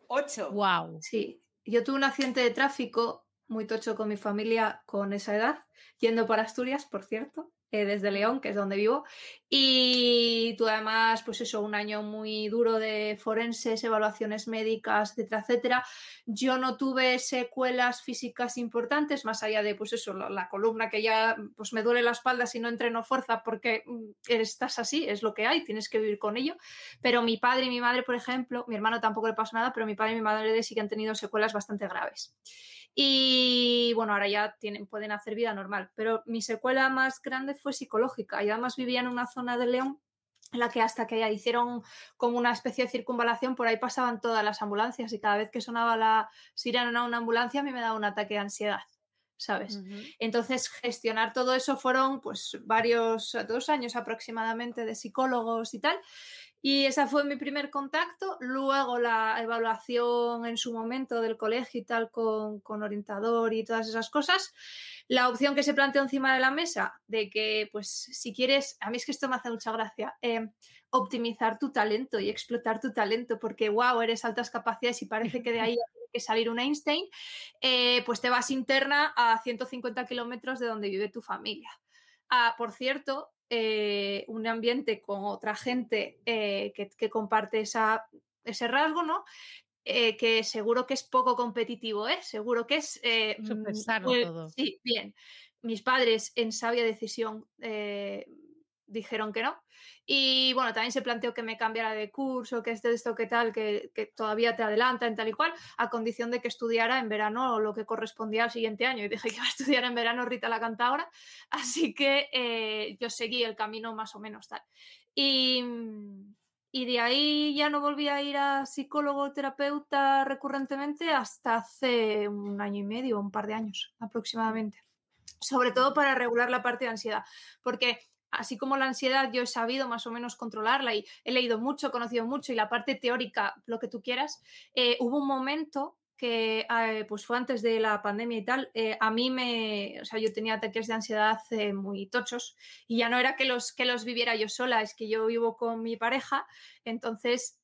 Ocho. Wow. Sí, yo tuve un accidente de tráfico muy tocho con mi familia con esa edad, yendo para Asturias, por cierto, eh, desde León, que es donde vivo, y tuve además, pues eso, un año muy duro de forenses, evaluaciones médicas, etcétera, etcétera. Yo no tuve secuelas físicas importantes, más allá de, pues eso, la, columna que ya, pues me duele la espalda si no entreno fuerza porque mm, estás así, es lo que hay, tienes que vivir con ello. Pero mi padre y mi madre, por ejemplo, mi hermano tampoco le pasó nada, pero mi padre y mi madre sí que han tenido secuelas bastante graves. Y bueno, ahora ya tienen, pueden hacer vida normal, pero mi secuela más grande fue psicológica y además vivía en una zona de León en la que hasta que hicieron como una especie de circunvalación, por ahí pasaban todas las ambulancias y cada vez que sonaba la sirena a una ambulancia a mí me daba un ataque de ansiedad, ¿sabes? Entonces, gestionar todo eso fueron pues varios, dos años aproximadamente de psicólogos y tal. Y ese fue mi primer contacto. Luego la evaluación en su momento del colegio y tal con, con orientador y todas esas cosas. La opción que se planteó encima de la mesa de que, pues, si quieres, a mí es que esto me hace mucha gracia, eh, optimizar tu talento y explotar tu talento, porque, wow, eres altas capacidades y parece que de ahí tiene que salir un Einstein, eh, pues te vas interna a 150 kilómetros de donde vive tu familia. Ah, por cierto, eh, un ambiente con otra gente eh, que, que comparte esa, ese rasgo, ¿no? Eh, que seguro que es poco competitivo, ¿eh? Seguro que es... Súper mm, sano pues, todo. Sí, bien. Mis padres, en sabia decisión, dijeron que no. Y bueno, también se planteó que me cambiara de curso, que esto, esto, que tal, que, que todavía te adelantan, tal y cual, a condición de que estudiara en verano lo que correspondía al siguiente año. Y dije que iba a estudiar en verano Rita la Cantaora, así que eh, yo seguí el camino más o menos tal. Y, y de ahí ya no volví a ir a psicólogo terapeuta recurrentemente hasta hace un año y medio, un par de años aproximadamente. Sobre todo para regular la parte de ansiedad, porque así como la ansiedad yo he sabido más o menos controlarla y he leído mucho, he conocido mucho y la parte teórica, lo que tú quieras, eh, hubo un momento que eh, pues fue antes de la pandemia y tal, eh, a mí me, o sea, yo tenía ataques de ansiedad eh, muy tochos y ya no era que los, que los viviera yo sola, es que yo vivo con mi pareja, entonces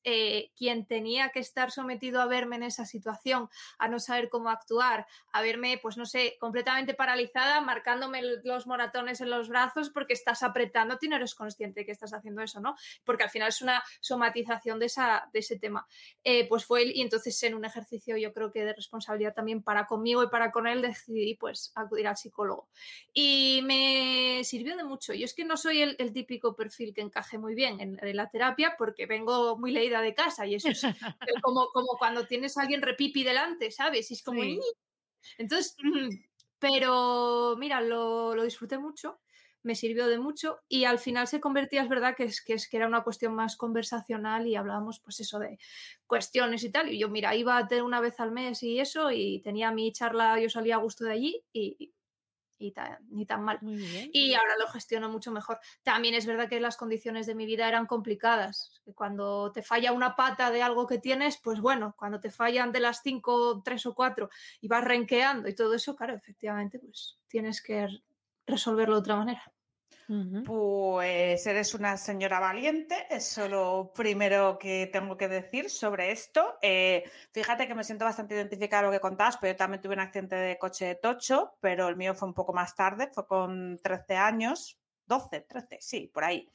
quien tenía que estar sometido a verme en esa situación, a no saber cómo actuar, a verme, pues no sé, completamente paralizada, marcándome los moratones en los brazos porque estás apretando y no eres consciente de que estás haciendo eso, ¿no? Porque al final es una somatización de, esa, de ese tema. pues fue y entonces en un ejercicio yo creo que de responsabilidad también para conmigo y para con él, decidí pues acudir al psicólogo. Y me sirvió de mucho. Yo es que no soy el, típico perfil que encaje muy bien en, la terapia porque vengo muy leída de casa y eso es como, como cuando tienes a alguien repipi delante, ¿sabes? Y es como... Entonces, pero mira, lo, lo disfruté mucho me sirvió de mucho y al final se convertía, es verdad, que es, que es que era una cuestión más conversacional y hablábamos pues eso de cuestiones y tal. Y yo, mira, iba a tener una vez al mes y eso y tenía mi charla, yo salía a gusto de allí y, y ni tan mal. Y ahora lo gestiono mucho mejor. También es verdad que las condiciones de mi vida eran complicadas. Cuando te falla una pata de algo que tienes, pues bueno, cuando te fallan de las cinco, tres o cuatro y vas renqueando y todo eso, claro, efectivamente, pues tienes que resolverlo de otra manera. Pues eres una señora valiente, eso es lo primero que tengo que decir sobre esto. Eh, fíjate que me siento bastante identificada con lo que contabas, pero yo también tuve un accidente de coche de tocho, pero el mío fue un poco más tarde, fue con 13 años, 12, 13, sí, por ahí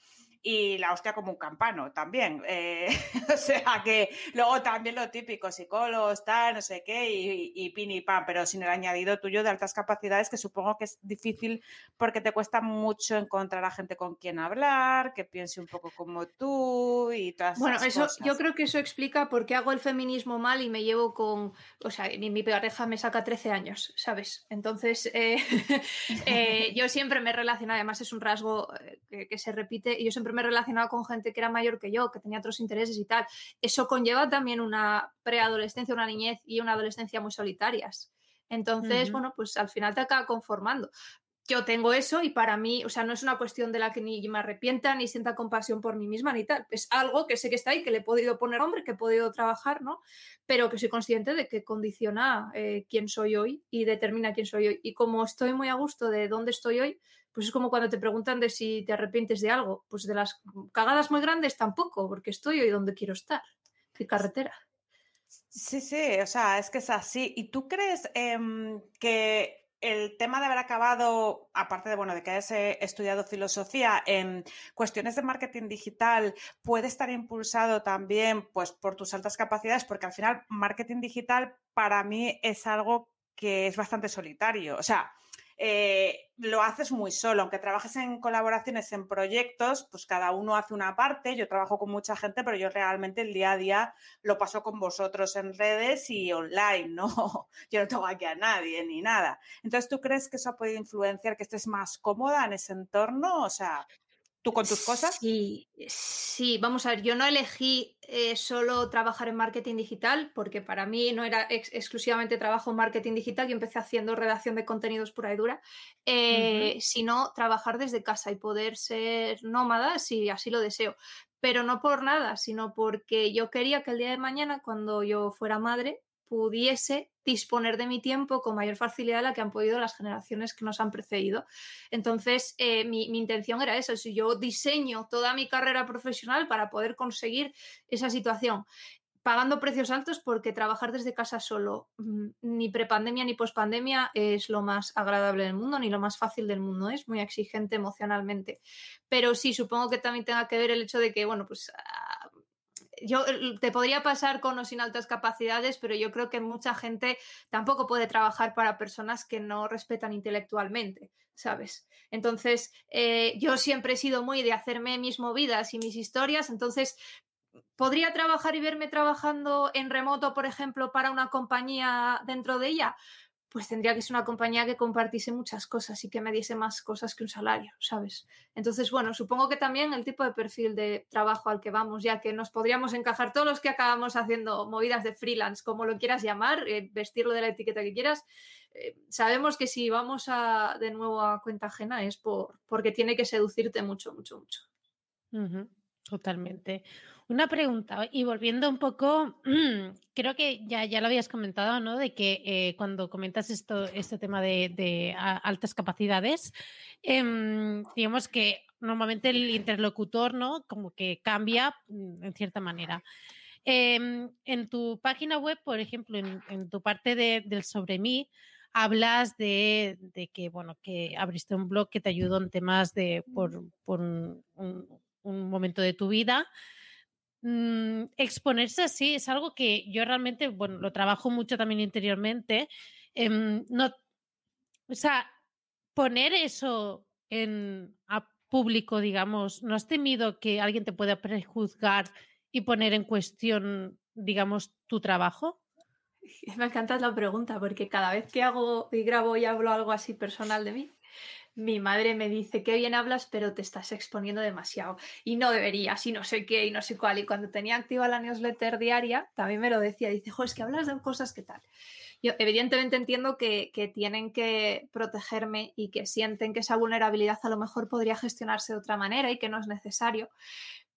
y la hostia como un campano también. Eh, o sea que luego también lo típico, psicólogos, tal, no sé qué, y, y, pin y pan, pero sin el añadido tuyo de altas capacidades que supongo que es difícil porque te cuesta mucho encontrar a gente con quien hablar, que piense un poco como tú y todas Bueno, eso cosas. yo creo que eso explica por qué hago el feminismo mal y me llevo con, o sea, mi pareja me saca 13 años, ¿sabes? Entonces, eh, eh, yo siempre me relaciono, además es un rasgo que, que se repite, y yo siempre me he relacionado con gente que era mayor que yo, que tenía otros intereses y tal. Eso conlleva también una preadolescencia, una niñez y una adolescencia muy solitarias. Entonces, bueno, pues al final te acaba conformando. Yo tengo eso y para mí, o sea, no es una cuestión de la que ni me arrepienta ni sienta compasión por mí misma ni tal. Es algo que sé que está ahí, que le he podido poner hombre, que he podido trabajar, ¿no? Pero que soy consciente de que condiciona eh, quién soy hoy y determina quién soy hoy. Y como estoy muy a gusto de dónde estoy hoy, pues es como cuando te preguntan de si te arrepientes de algo. Pues de las cagadas muy grandes tampoco, porque estoy hoy donde quiero estar, de carretera. Sí, sí, o sea, es que es así. ¿Y tú crees em, que el tema de haber acabado, aparte de bueno, de que hayas eh, estudiado filosofía en cuestiones de marketing digital, puede estar impulsado también pues, por tus altas capacidades? Porque al final, marketing digital para mí es algo que es bastante solitario. O sea, eh, lo haces muy solo, aunque trabajes en colaboraciones, en proyectos, pues cada uno hace una parte, yo trabajo con mucha gente, pero yo realmente el día a día lo paso con vosotros en redes y online, ¿no? Yo no tengo aquí a nadie ni nada. Entonces, ¿tú crees que eso puede influenciar que estés más cómoda en ese entorno? O sea, ¿Tú con tus cosas? Sí, sí, vamos a ver, yo no elegí eh, solo trabajar en marketing digital porque para mí no era exclusivamente trabajo en marketing digital, yo empecé haciendo redacción de contenidos pura y dura, eh, sino trabajar desde casa y poder ser nómada si así lo deseo. Pero no por nada, sino porque yo quería que el día de mañana, cuando yo fuera madre, pudiese disponer de mi tiempo con mayor facilidad de la que han podido las generaciones que nos han precedido. Entonces, eh, mi, intención era eso, si yo diseño toda mi carrera profesional para poder conseguir esa situación, pagando precios altos porque trabajar desde casa solo, mm, ni prepandemia ni pospandemia, es lo más agradable del mundo, ni lo más fácil del mundo, es muy exigente emocionalmente. Pero sí, supongo que también tenga que ver el hecho de que, bueno, pues ah, yo te podría pasar con o sin altas capacidades, pero yo creo que mucha gente tampoco puede trabajar para personas que no respetan intelectualmente, ¿sabes? Entonces, eh, yo siempre he sido muy de hacerme mis movidas y mis historias, entonces podría trabajar y verme trabajando en remoto, por ejemplo, para una compañía dentro de ella pues tendría que ser una compañía que compartiese muchas cosas y que me diese más cosas que un salario, ¿sabes? Entonces, bueno, supongo que también el tipo de perfil de trabajo al que vamos, ya que nos podríamos encajar todos los que acabamos haciendo movidas de freelance, como lo quieras llamar, eh, vestirlo de la etiqueta que quieras, eh, sabemos que si vamos a, de nuevo a cuenta ajena es por, porque tiene que seducirte mucho, mucho, mucho. Totalmente. Una pregunta, y volviendo un poco, creo que ya, ya lo habías comentado, ¿no? De que eh, cuando comentas esto, este tema de, altas capacidades, em, digamos que normalmente el interlocutor, ¿no? Como que cambia mm, en cierta manera. Em, en tu página web, por ejemplo, en, tu parte de- del sobre mí, hablas de, de que, bueno, que abriste un blog que te ayudó en temas de, por, por un- un momento de tu vida. Mm, exponerse así es algo que yo realmente, bueno, lo trabajo mucho también interiormente. em, no, o sea, poner eso en a público, digamos, ¿no has temido que alguien te pueda prejuzgar y poner en cuestión, digamos, tu trabajo? Me encanta la pregunta porque cada vez que hago y grabo y hablo algo así personal de mí, mi madre me dice que bien hablas, pero te estás exponiendo demasiado y no deberías y no sé qué y no sé cuál. Y cuando tenía activa la newsletter diaria, también me lo decía. Dice, jo, es que hablas de cosas que tal. Yo evidentemente entiendo que, que tienen que protegerme y que sienten que esa vulnerabilidad a lo mejor podría gestionarse de otra manera y que no es necesario.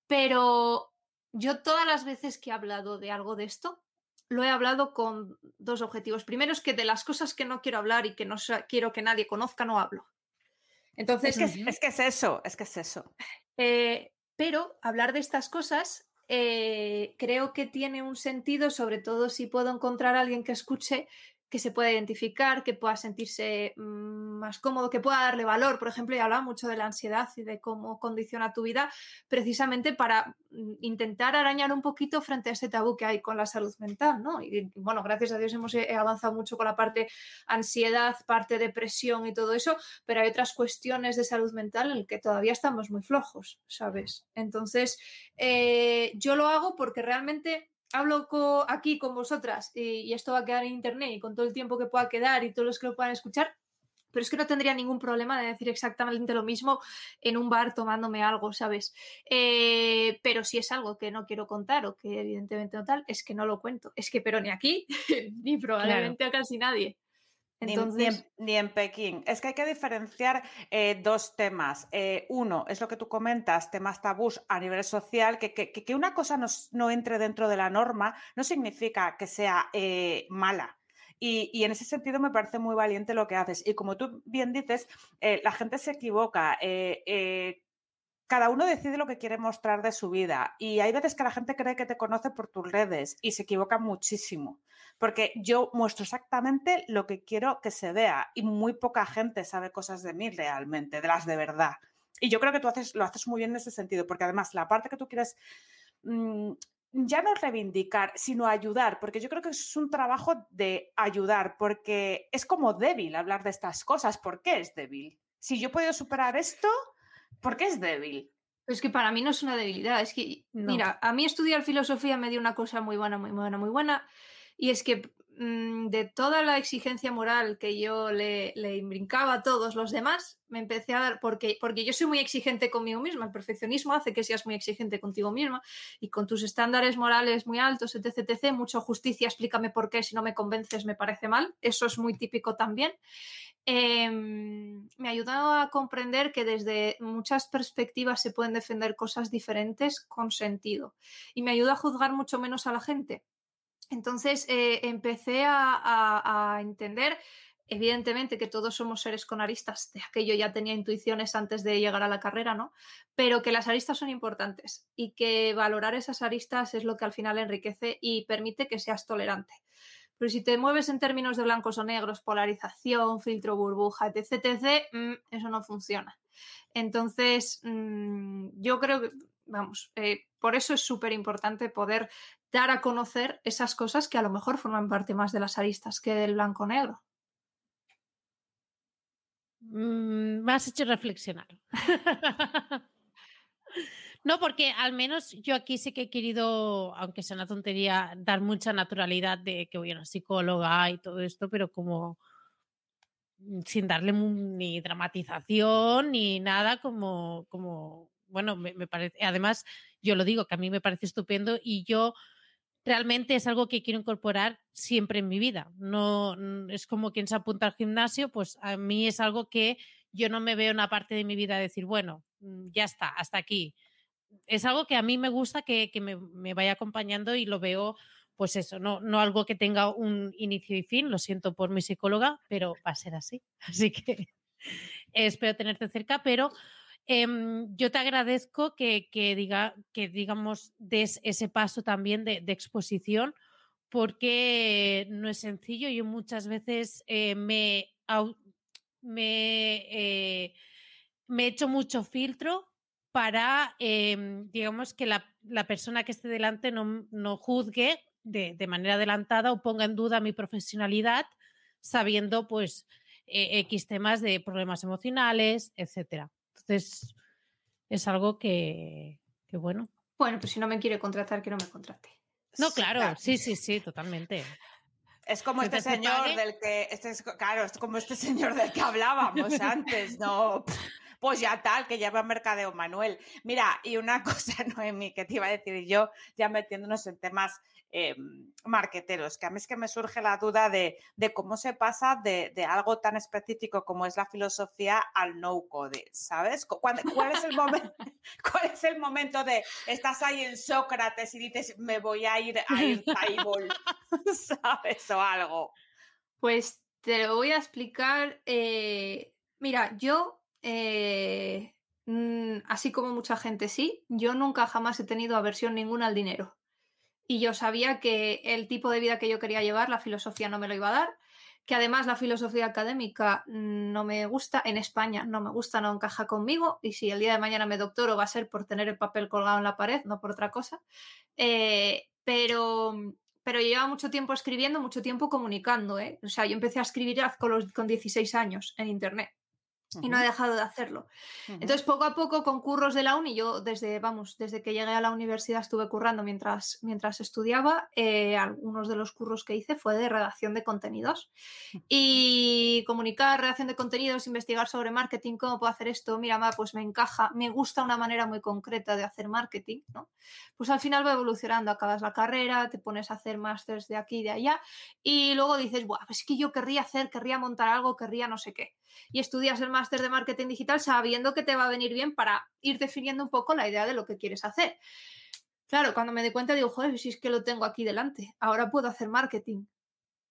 Pero yo todas las veces que he hablado de algo de esto, lo he hablado con dos objetivos. Primero es que de las cosas que no quiero hablar y que no quiero que nadie conozca, no hablo. Entonces, Es que es, que es eso, es que es eso. eh, pero hablar de estas cosas eh, creo que tiene un sentido, sobre todo si puedo encontrar a alguien que escuche, que se pueda identificar, que pueda sentirse mm, más cómodo, que pueda darle valor. Por ejemplo, ya hablaba mucho de la ansiedad y de cómo condiciona tu vida, precisamente para mm, intentar arañar un poquito frente a ese tabú que hay con la salud mental, ¿no? Y bueno, gracias a Dios hemos eh, avanzado mucho con la parte ansiedad, parte depresión y todo eso, pero hay otras cuestiones de salud mental en las que todavía estamos muy flojos, ¿sabes? Entonces, eh, yo lo hago porque realmente hablo co- aquí con vosotras y, y esto va a quedar en internet y con todo el tiempo que pueda quedar y todos los que lo puedan escuchar, pero es que no tendría ningún problema de decir exactamente lo mismo en un bar tomándome algo, ¿sabes? Eh, pero si es algo que no quiero contar o que evidentemente no tal, es que no lo cuento. Es que, pero ni aquí, ni probablemente a casi nadie. Ni- Entonces, Ni, en, ni en Pekín. Es que hay que diferenciar eh, dos temas. Eh, uno, es lo que tú comentas, temas tabús a nivel social, que, que- que una cosa no, no entre dentro de la norma no significa que sea eh, mala. Y, y en ese sentido me parece muy valiente lo que haces. Y como tú bien dices, la gente se equivoca. cada uno decide lo que quiere mostrar de su vida. Y hay veces que la gente cree que te conoce por tus redes y se equivoca muchísimo porque yo muestro exactamente lo que quiero que se vea y muy poca gente sabe cosas de mí realmente, de las de verdad. Y yo creo que tú haces, lo haces muy bien en ese sentido, porque además la parte que tú quieres mm, ya no reivindicar, sino ayudar, porque yo creo que es un trabajo de ayudar, porque es como débil hablar de estas cosas. ¿Por qué es débil? Si yo he podido superar esto, ¿por qué es débil? Es que para mí no es una debilidad, es que, No. mira, a mí estudiar filosofía me dio una cosa muy buena, muy buena, muy buena, y es que mm, de toda la exigencia moral que yo le, le brincaba a todos los demás, me empecé a dar, porque, porque yo soy muy exigente conmigo misma, el perfeccionismo hace que seas muy exigente contigo misma y con tus estándares morales muy altos, etc, etc, mucho justicia, explícame por qué, si no me convences me parece mal, eso es muy típico también. Em, me ayudó a comprender que desde muchas perspectivas se pueden defender cosas diferentes con sentido. Y me ayuda a juzgar mucho menos a la gente. Entonces eh, empecé a, entender, evidentemente, que todos somos seres con aristas, de aquello ya tenía intuiciones antes de llegar a la carrera, ¿no? Pero que las aristas son importantes y que valorar esas aristas es lo que al final enriquece y permite que seas tolerante. Pero si te mueves en términos de blancos o negros, polarización, filtro burbuja, etc., etc., mm, eso no funciona. Entonces, mm, yo creo que, vamos, eh, por eso es súper importante poder dar a conocer esas cosas que a lo mejor forman parte más de las aristas que del blanco-negro. Mm, me has hecho reflexionar. No, porque al menos yo aquí sí que he querido, aunque sea una tontería, dar mucha naturalidad de que voy a una psicóloga y todo esto, pero como sin darle ni dramatización ni nada, como, como bueno, me parece, además, yo lo digo, que a mí me parece estupendo y yo realmente es algo que quiero incorporar siempre en mi vida. No es como quien se apunta al gimnasio, pues a mí es algo que yo no me veo una parte de mi vida decir, bueno, mm, ya está, hasta aquí. es algo que a mí me gusta que, que me, me vaya acompañando y lo veo pues eso, no, no algo que tenga un inicio y fin, lo siento por mi psicóloga, pero va a ser así. Así que espero tenerte cerca, pero em, yo te agradezco que, diga, que digamos, des ese paso también de, exposición, porque no es sencillo. Yo muchas veces eh, me, me, eh, hecho mucho filtro para, em, digamos, que la, persona que esté delante no, no juzgue de, de manera adelantada o ponga en duda mi profesionalidad, sabiendo, pues, eh, X temas de problemas emocionales, etcétera. Entonces, es algo que, que bueno. Bueno, pues si no me quiere contratar, que no me contrate. No, claro, sí, sí, sí, totalmente. Es como este señor pague. del que, este es, claro, es como este señor del que hablábamos antes, ¿no? Pues ya tal, que lleva mercadeo Manuel. Mira, y una cosa, Noemi, que te iba a decir yo, ya metiéndonos en temas eh, marqueteros, que a mí es que me surge la duda de, de cómo se pasa de, de algo tan específico como es la filosofía al no-code, ¿sabes? Cu- cuándo- ¿Cuál es, el momento, ¿Cuál es el momento de estás ahí en Sócrates y dices, me voy a ir a ir Table", ¿sabes? O algo. Pues te lo voy a explicar. eh, mira, yo, eh, mm, así como mucha gente sí, yo nunca jamás he tenido aversión ninguna al dinero. Y yo sabía que el tipo de vida que yo quería llevar, la filosofía no me lo iba a dar, que además la filosofía académica mm, no me gusta, en España no me gusta, no encaja conmigo, y si el día de mañana me doctoro va a ser por tener el papel colgado en la pared, no por otra cosa. Eh, pero, pero yo llevaba mucho tiempo escribiendo, mucho tiempo comunicando, ¿eh? O sea, yo empecé a escribir con, los, con 16 años en Internet y no he dejado de hacerlo. Entonces, poco a poco, con curros de la uni, yo desde, vamos, desde que llegué a la universidad estuve currando mientras, mientras estudiaba. eh, algunos de los curros que hice fue de redacción de contenidos. Y comunicar, redacción de contenidos, investigar sobre marketing, cómo puedo hacer esto, mira, ma, pues me encaja, me gusta una manera muy concreta de hacer marketing, ¿no? Pues al final va evolucionando, acabas la carrera, te pones a hacer másters de aquí y de allá, y luego dices, Buah, es que yo querría hacer, querría montar algo, querría no sé qué y estudias el máster de marketing digital sabiendo que te va a venir bien para ir definiendo un poco la idea de lo que quieres hacer. Claro, cuando me di cuenta digo, joder, si es que lo tengo aquí delante, ahora puedo hacer marketing,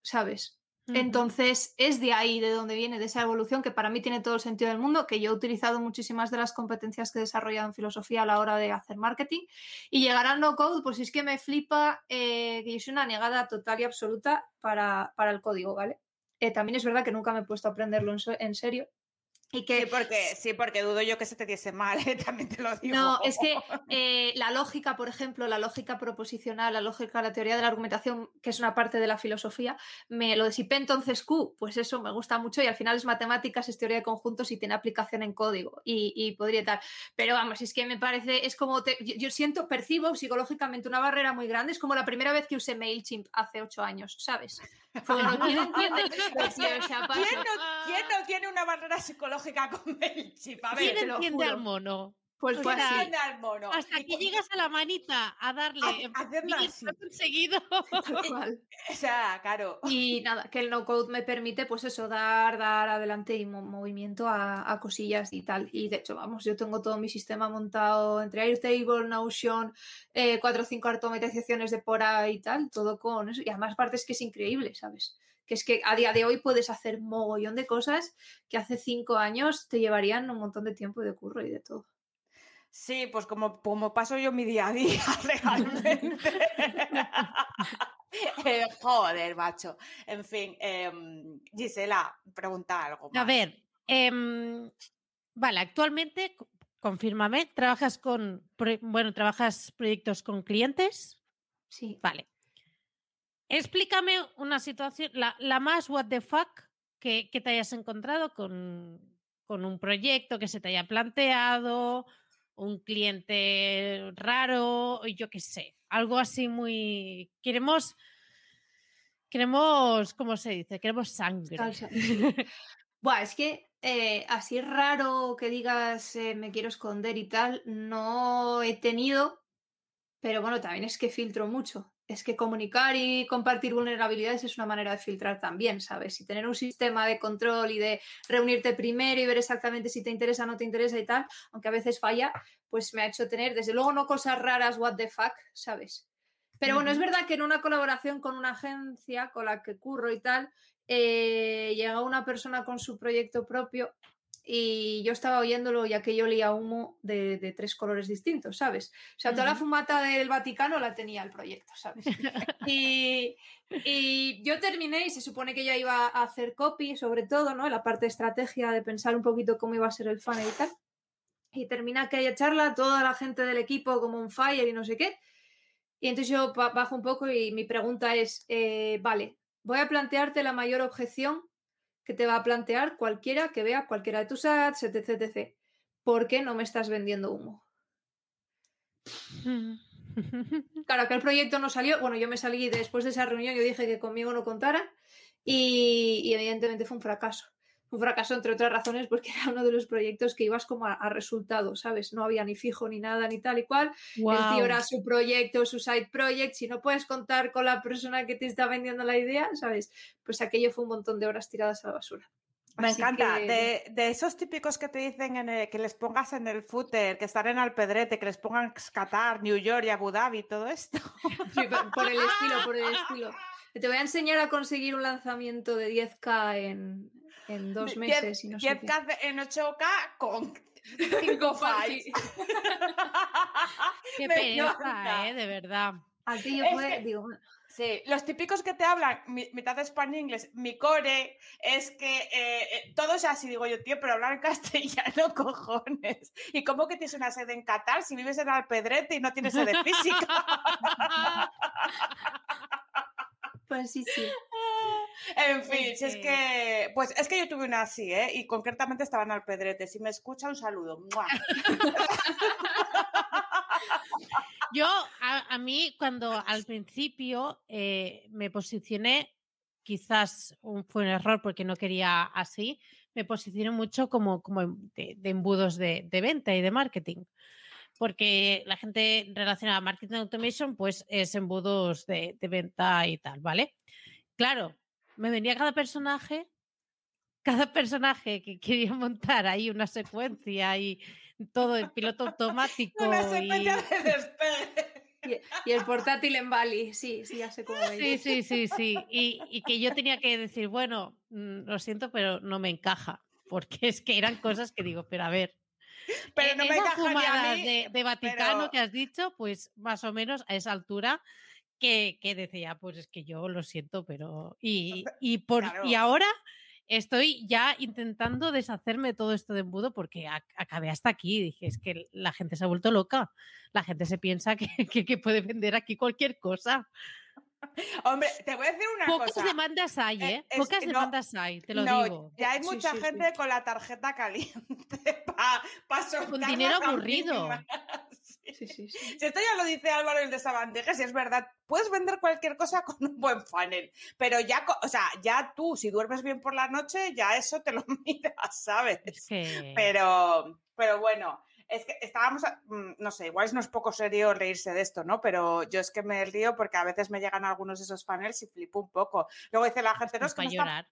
¿sabes? Entonces es de ahí de donde viene, de esa evolución que para mí tiene todo el sentido del mundo, que yo he utilizado muchísimas de las competencias que he desarrollado en filosofía a la hora de hacer marketing y llegar al no code, pues es que me flipa eh, que yo soy una negada total y absoluta para, para el código, ¿vale? Eh, también es verdad que nunca me he puesto a aprenderlo en, so- en serio y que Sí, porque, sí, porque dudo yo que se te diese mal, ¿eh? también te lo digo. no, es que eh, la lógica, por ejemplo, la lógica proposicional, la lógica, la teoría de la argumentación, que es una parte de la filosofía, me lo disipé entonces Q, pues eso me gusta mucho y al final es matemáticas, es teoría de conjuntos y tiene aplicación en código y, y podría tal. Pero vamos, es que me parece, es como, te- yo siento, percibo psicológicamente una barrera muy grande, es como la primera vez que usé MailChimp hace ocho años, ¿sabes? ¿Quién no, quién no tiene una barrera psicológica con? A ver, ¿Quién entiende al mono? Pues fue ¿quién así. entiende al mono? Hasta que llegas a la manita a darle mil así. conseguido. O sea, claro. Y nada, que el no code me permite, pues eso, dar, dar adelante y mo- movimiento a, a cosillas y tal. Y de hecho, vamos, yo tengo todo mi sistema montado entre Airtable, Notion, eh, cuatro o cinco automatizaciones de Pora y tal, todo con eso. Y además, parte es que es increíble, ¿sabes? Que es que a día de hoy puedes hacer mogollón de cosas que hace cinco años te llevarían un montón de tiempo y de curro y de todo. Sí, pues como, como paso yo mi día a día, realmente. Eh, joder, macho. En fin, em, Gisela, pregunta algo. A ver, em, vale, actualmente, co- confírmame, ¿trabajas con, bueno, trabajas proyectos con clientes? Sí. Vale. Explícame una situación, la, la más what the fuck que, que te hayas encontrado con, con un proyecto que se te haya planteado, un cliente raro, yo qué sé, algo así muy... Queremos, queremos, ¿cómo se dice? Queremos sangre. Buah, es que eh, así raro que digas eh, me quiero esconder y tal, no he tenido, pero bueno, también es que filtro mucho. Es que comunicar y compartir vulnerabilidades es una manera de filtrar también, ¿sabes? Y tener un sistema de control y de reunirte primero y ver exactamente si te interesa o no te interesa y tal, aunque a veces falla, pues me ha hecho tener, desde luego, no cosas raras, what the fuck, ¿sabes? Pero bueno, es verdad que en una colaboración con una agencia con la que curro y tal, eh, llega una persona con su proyecto propio y yo estaba oyéndolo ya que yo leía humo de, de tres colores distintos, ¿sabes? O sea, toda la fumata del Vaticano la tenía el proyecto, ¿sabes? Y, y yo terminé y se supone que ya iba a hacer copy, sobre todo, ¿no? La parte de estrategia, de pensar un poquito cómo iba a ser el funnel y tal. Y termina aquella charla, toda la gente del equipo como un fire y no sé qué. Y entonces yo ba- bajo un poco y mi pregunta es, eh, vale, voy a plantearte la mayor objeción que te va a plantear cualquiera que vea cualquiera de tus ads, etc, etc. ¿Por qué no me estás vendiendo humo? Claro, que el proyecto no salió. Bueno, yo me salí después de esa reunión, yo dije que conmigo no contaran y, y evidentemente fue un fracaso. Un fracaso, entre otras razones, porque era uno de los proyectos que ibas como a, a resultado, ¿sabes? No había ni fijo ni nada, ni tal y cual. El tío era su proyecto, su side project. Si no puedes contar con la persona que te está vendiendo la idea, ¿sabes? Pues aquello fue un montón de horas tiradas a la basura. Me Así encanta. que- De, de esos típicos que te dicen en el- que les pongas en el footer, que están en Alpedrete, que les pongan Qatar, New York y Abu Dhabi, todo esto. Sí, por el estilo, por el estilo. Te voy a enseñar a conseguir un lanzamiento de 10K en, en dos meses y no sé qué. 10K en 8K con 5 files. Qué pereza, encanta. ¿eh? De verdad. Que- digo, bueno, Sí, los típicos que te hablan, mi- mitad de español inglés, mi core, es que eh, eh, todo es así, digo yo, tío, pero hablar castellano, cojones. ¿Y cómo que tienes una sede en Qatar si vives en Alpedrete y no tienes sede física? pues sí, sí. En fin, si es que-. Pues es que yo tuve una así, ¿eh? Y concretamente estaba en Alpedrete. Si me escucha, un saludo. Yo, a, a mí, cuando al principio eh, me posicioné, quizás un- fue un error porque no quería así, me posicioné mucho como, como de, de embudos de, de venta y de marketing. Porque la gente relacionada a marketing automation, pues es embudos de, de venta y tal, ¿vale? Claro, me venía cada personaje, cada personaje que quería montar ahí una secuencia y todo en piloto automático. Una y- secuencia de despegue. Y, y el portátil en Bali, sí, sí, ya sé cómo Sí, sí, sí, sí. Y, y que yo tenía que decir, bueno, mm, lo siento, pero no me encaja. Porque es que eran cosas que digo, pero a ver. Pero eh, no me esas encaja a fumadas mí, de, de Vaticano pero- que has dicho, pues más o menos a esa altura que, que decía, pues es que yo lo siento, pero. Y, y, por, y ahora estoy ya intentando deshacerme de todo esto de embudo porque ac- acabé hasta aquí. Dije, es que la gente se ha vuelto loca. La gente se piensa que, que- que puede vender aquí cualquier cosa. Hombre, te voy a decir una Pocas cosa. demandas hay, Eh, ¿eh? es- Pocas no, demandas hay, te lo no, digo. ya hay Sí, mucha sí, sí. gente con la tarjeta caliente para Con dinero aburrido. Sí, sí, sí. Si esto ya lo dice Álvaro el de Sabandejas, y es verdad, puedes vender cualquier cosa con un buen funnel, pero ya, o sea, ya tú, si duermes bien por la noche, ya eso te lo miras, ¿sabes? Es que... Pero, pero bueno, es que estábamos, a- mm, no sé, igual no es poco serio reírse de esto, ¿no? Pero yo es que me río porque a veces me llegan algunos de esos funnels y flipo un poco. Luego dice la gente, no, es que llorar.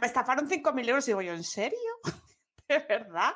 me estafaron 5.000 euros y digo yo, ¿en serio? ¿De verdad?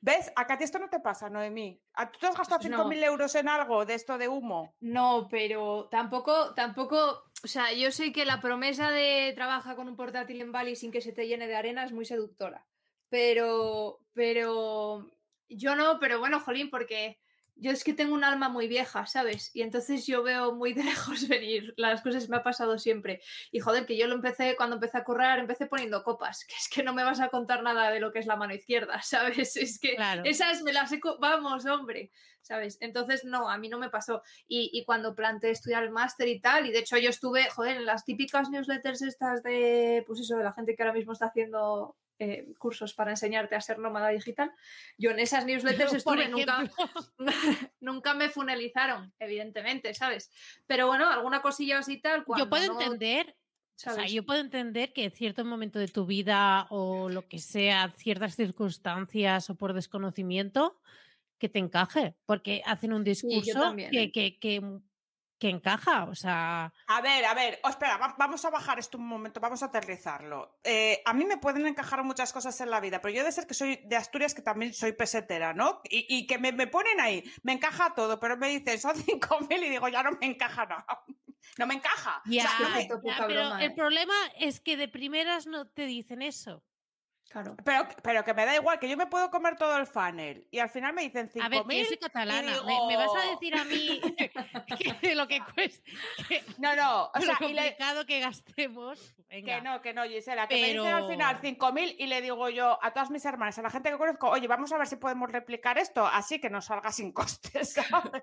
¿Ves? Acá a ti esto no te pasa, Noemí. ¿A- ¿Tú te has gastado Pues no. 5.000 euros en algo de esto de humo? No, pero tampoco, tampoco, o sea, yo sé que la promesa de trabaja con un portátil en Bali sin que se te llene de arena es muy seductora. Pero, pero, yo no, pero bueno, jolín, porque yo es que tengo un alma muy vieja, ¿sabes? Y entonces yo veo muy de lejos venir las cosas, me ha pasado siempre. Y joder, que yo lo empecé, cuando empecé a currar, empecé poniendo copas, que es que no me vas a contar nada de lo que es la mano izquierda, ¿sabes? Es que Claro. esas me las he... Vamos, hombre, ¿sabes? Entonces, no, a mí no me pasó. Y, y cuando planteé estudiar el máster y tal, y de hecho yo estuve, joder, en las típicas newsletters estas de, pues eso, de la gente que ahora mismo está haciendo eh, cursos para enseñarte a ser nómada digital, yo en esas newsletters estuve, nunca, nunca me funelizaron, evidentemente, ¿sabes? Pero bueno, alguna cosilla así tal. Cuando Yo puedo no, entender, o sea, yo puedo entender que en cierto momento de tu vida o lo que sea, ciertas circunstancias o por desconocimiento, que te encaje, porque hacen un discurso también, que, ¿eh? que, que, que encaja. O sea, A ver, a ver, oh, espera, va- vamos a bajar esto un momento, vamos a aterrizarlo. Eh, a mí me pueden encajar muchas cosas en la vida, pero yo de ser que soy de Asturias, que también soy pesetera, ¿no? Y, y que me, me ponen ahí, me encaja todo, pero me dicen, son 5.000 y digo, ya no me encaja nada. No me encaja. O sea, ya, no me- Esto ya, poca pero broma, el ¿eh? problema es que de primeras no te dicen eso. Claro. pero, pero que me da igual, que yo me puedo comer todo el funnel y al final me dicen A ver, que yo 5.000. soy catalana. digo- ¿Me, me vas a decir a mí que lo que cuesta, que No, no, o lo sea, y le- complicado que gastemos? Venga. Que no, que no, Gisela, que me dicen al final 5.000 y le digo yo a todas mis hermanas, a la gente que conozco, oye, vamos a ver si podemos replicar esto, así que nos salga sin costes, ¿sabes?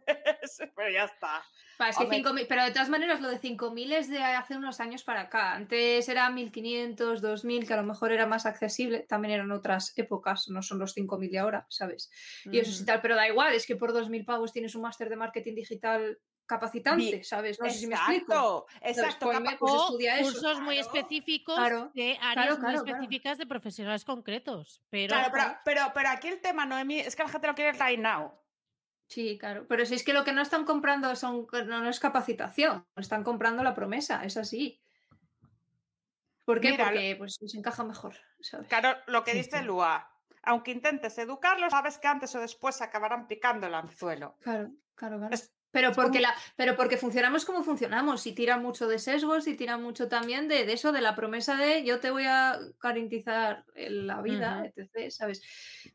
Pero ya está. Va, es que Hombre. 5.000, pero de todas maneras lo de 5.000 es de hace unos años para acá. Antes era 1.500, 2.000, que a lo mejor era más accesible. También eran otras épocas, no son los 5.000 de ahora, ¿sabes? Y eso sí tal, pero da igual, es que por 2.000 pavos tienes un máster de marketing digital capacitante, ¿sabes? No sé si me explico. Exacto, exacto. Pues o estudia eso. cursos muy claro. específicos Claro, de áreas claro, muy específicas de profesionales concretos. Pero, Claro, pero, pero, pero aquí el tema, Noemi, es que la gente lo quiere right now. Sí, claro. Pero si es que lo que no están comprando son, no, no es capacitación, están comprando la promesa, es así. ¿Por qué? Mira, Porque pues, les encaja mejor, ¿sabes? Claro, lo que dice. Lua. Aunque intentes educarlos, sabes que antes o después acabarán picando el anzuelo. Claro, claro, claro. Es- pero, porque la, pero porque funcionamos como funcionamos y tira mucho de sesgos y tira mucho también de, de eso, de la promesa de yo te voy a garantizar la vida, Ujú. etc. ¿Sabes?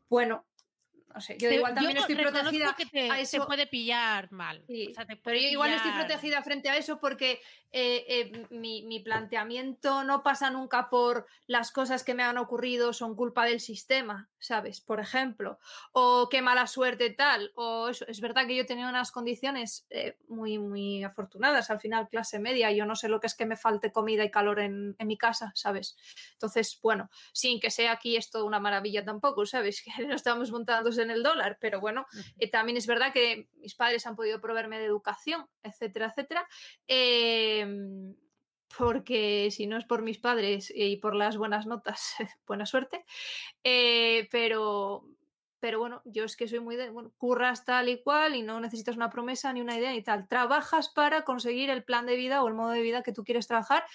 Bueno, sé, yo igual también yo estoy protegida. que te, a te eso. puede pillar mal. Sí, O sea, te Pero yo igual estoy protegida frente a eso porque eh, eh, mi, mi planteamiento no pasa nunca por las cosas que me han ocurrido son culpa del sistema, ¿sabes? Por ejemplo, o qué mala suerte tal, o eso. Es verdad que yo tenía unas condiciones eh, muy, muy afortunadas, al final clase media, yo no sé lo que es que me falte comida y calor en, en mi casa, ¿sabes? Entonces, bueno, sin que sea aquí esto una maravilla tampoco, ¿sabes? Que no estamos montándose en el dólar, pero bueno, eh, también es verdad que mis padres han podido proveerme de educación, etcétera, etcétera. Em, porque si no es por mis padres y por las buenas notas, buena suerte. Eh, pero, pero bueno, yo es que soy muy de, bueno, curras tal y cual y no necesitas una promesa ni una idea ni tal. Trabajas para conseguir el plan de vida o el modo de vida que tú quieres trabajar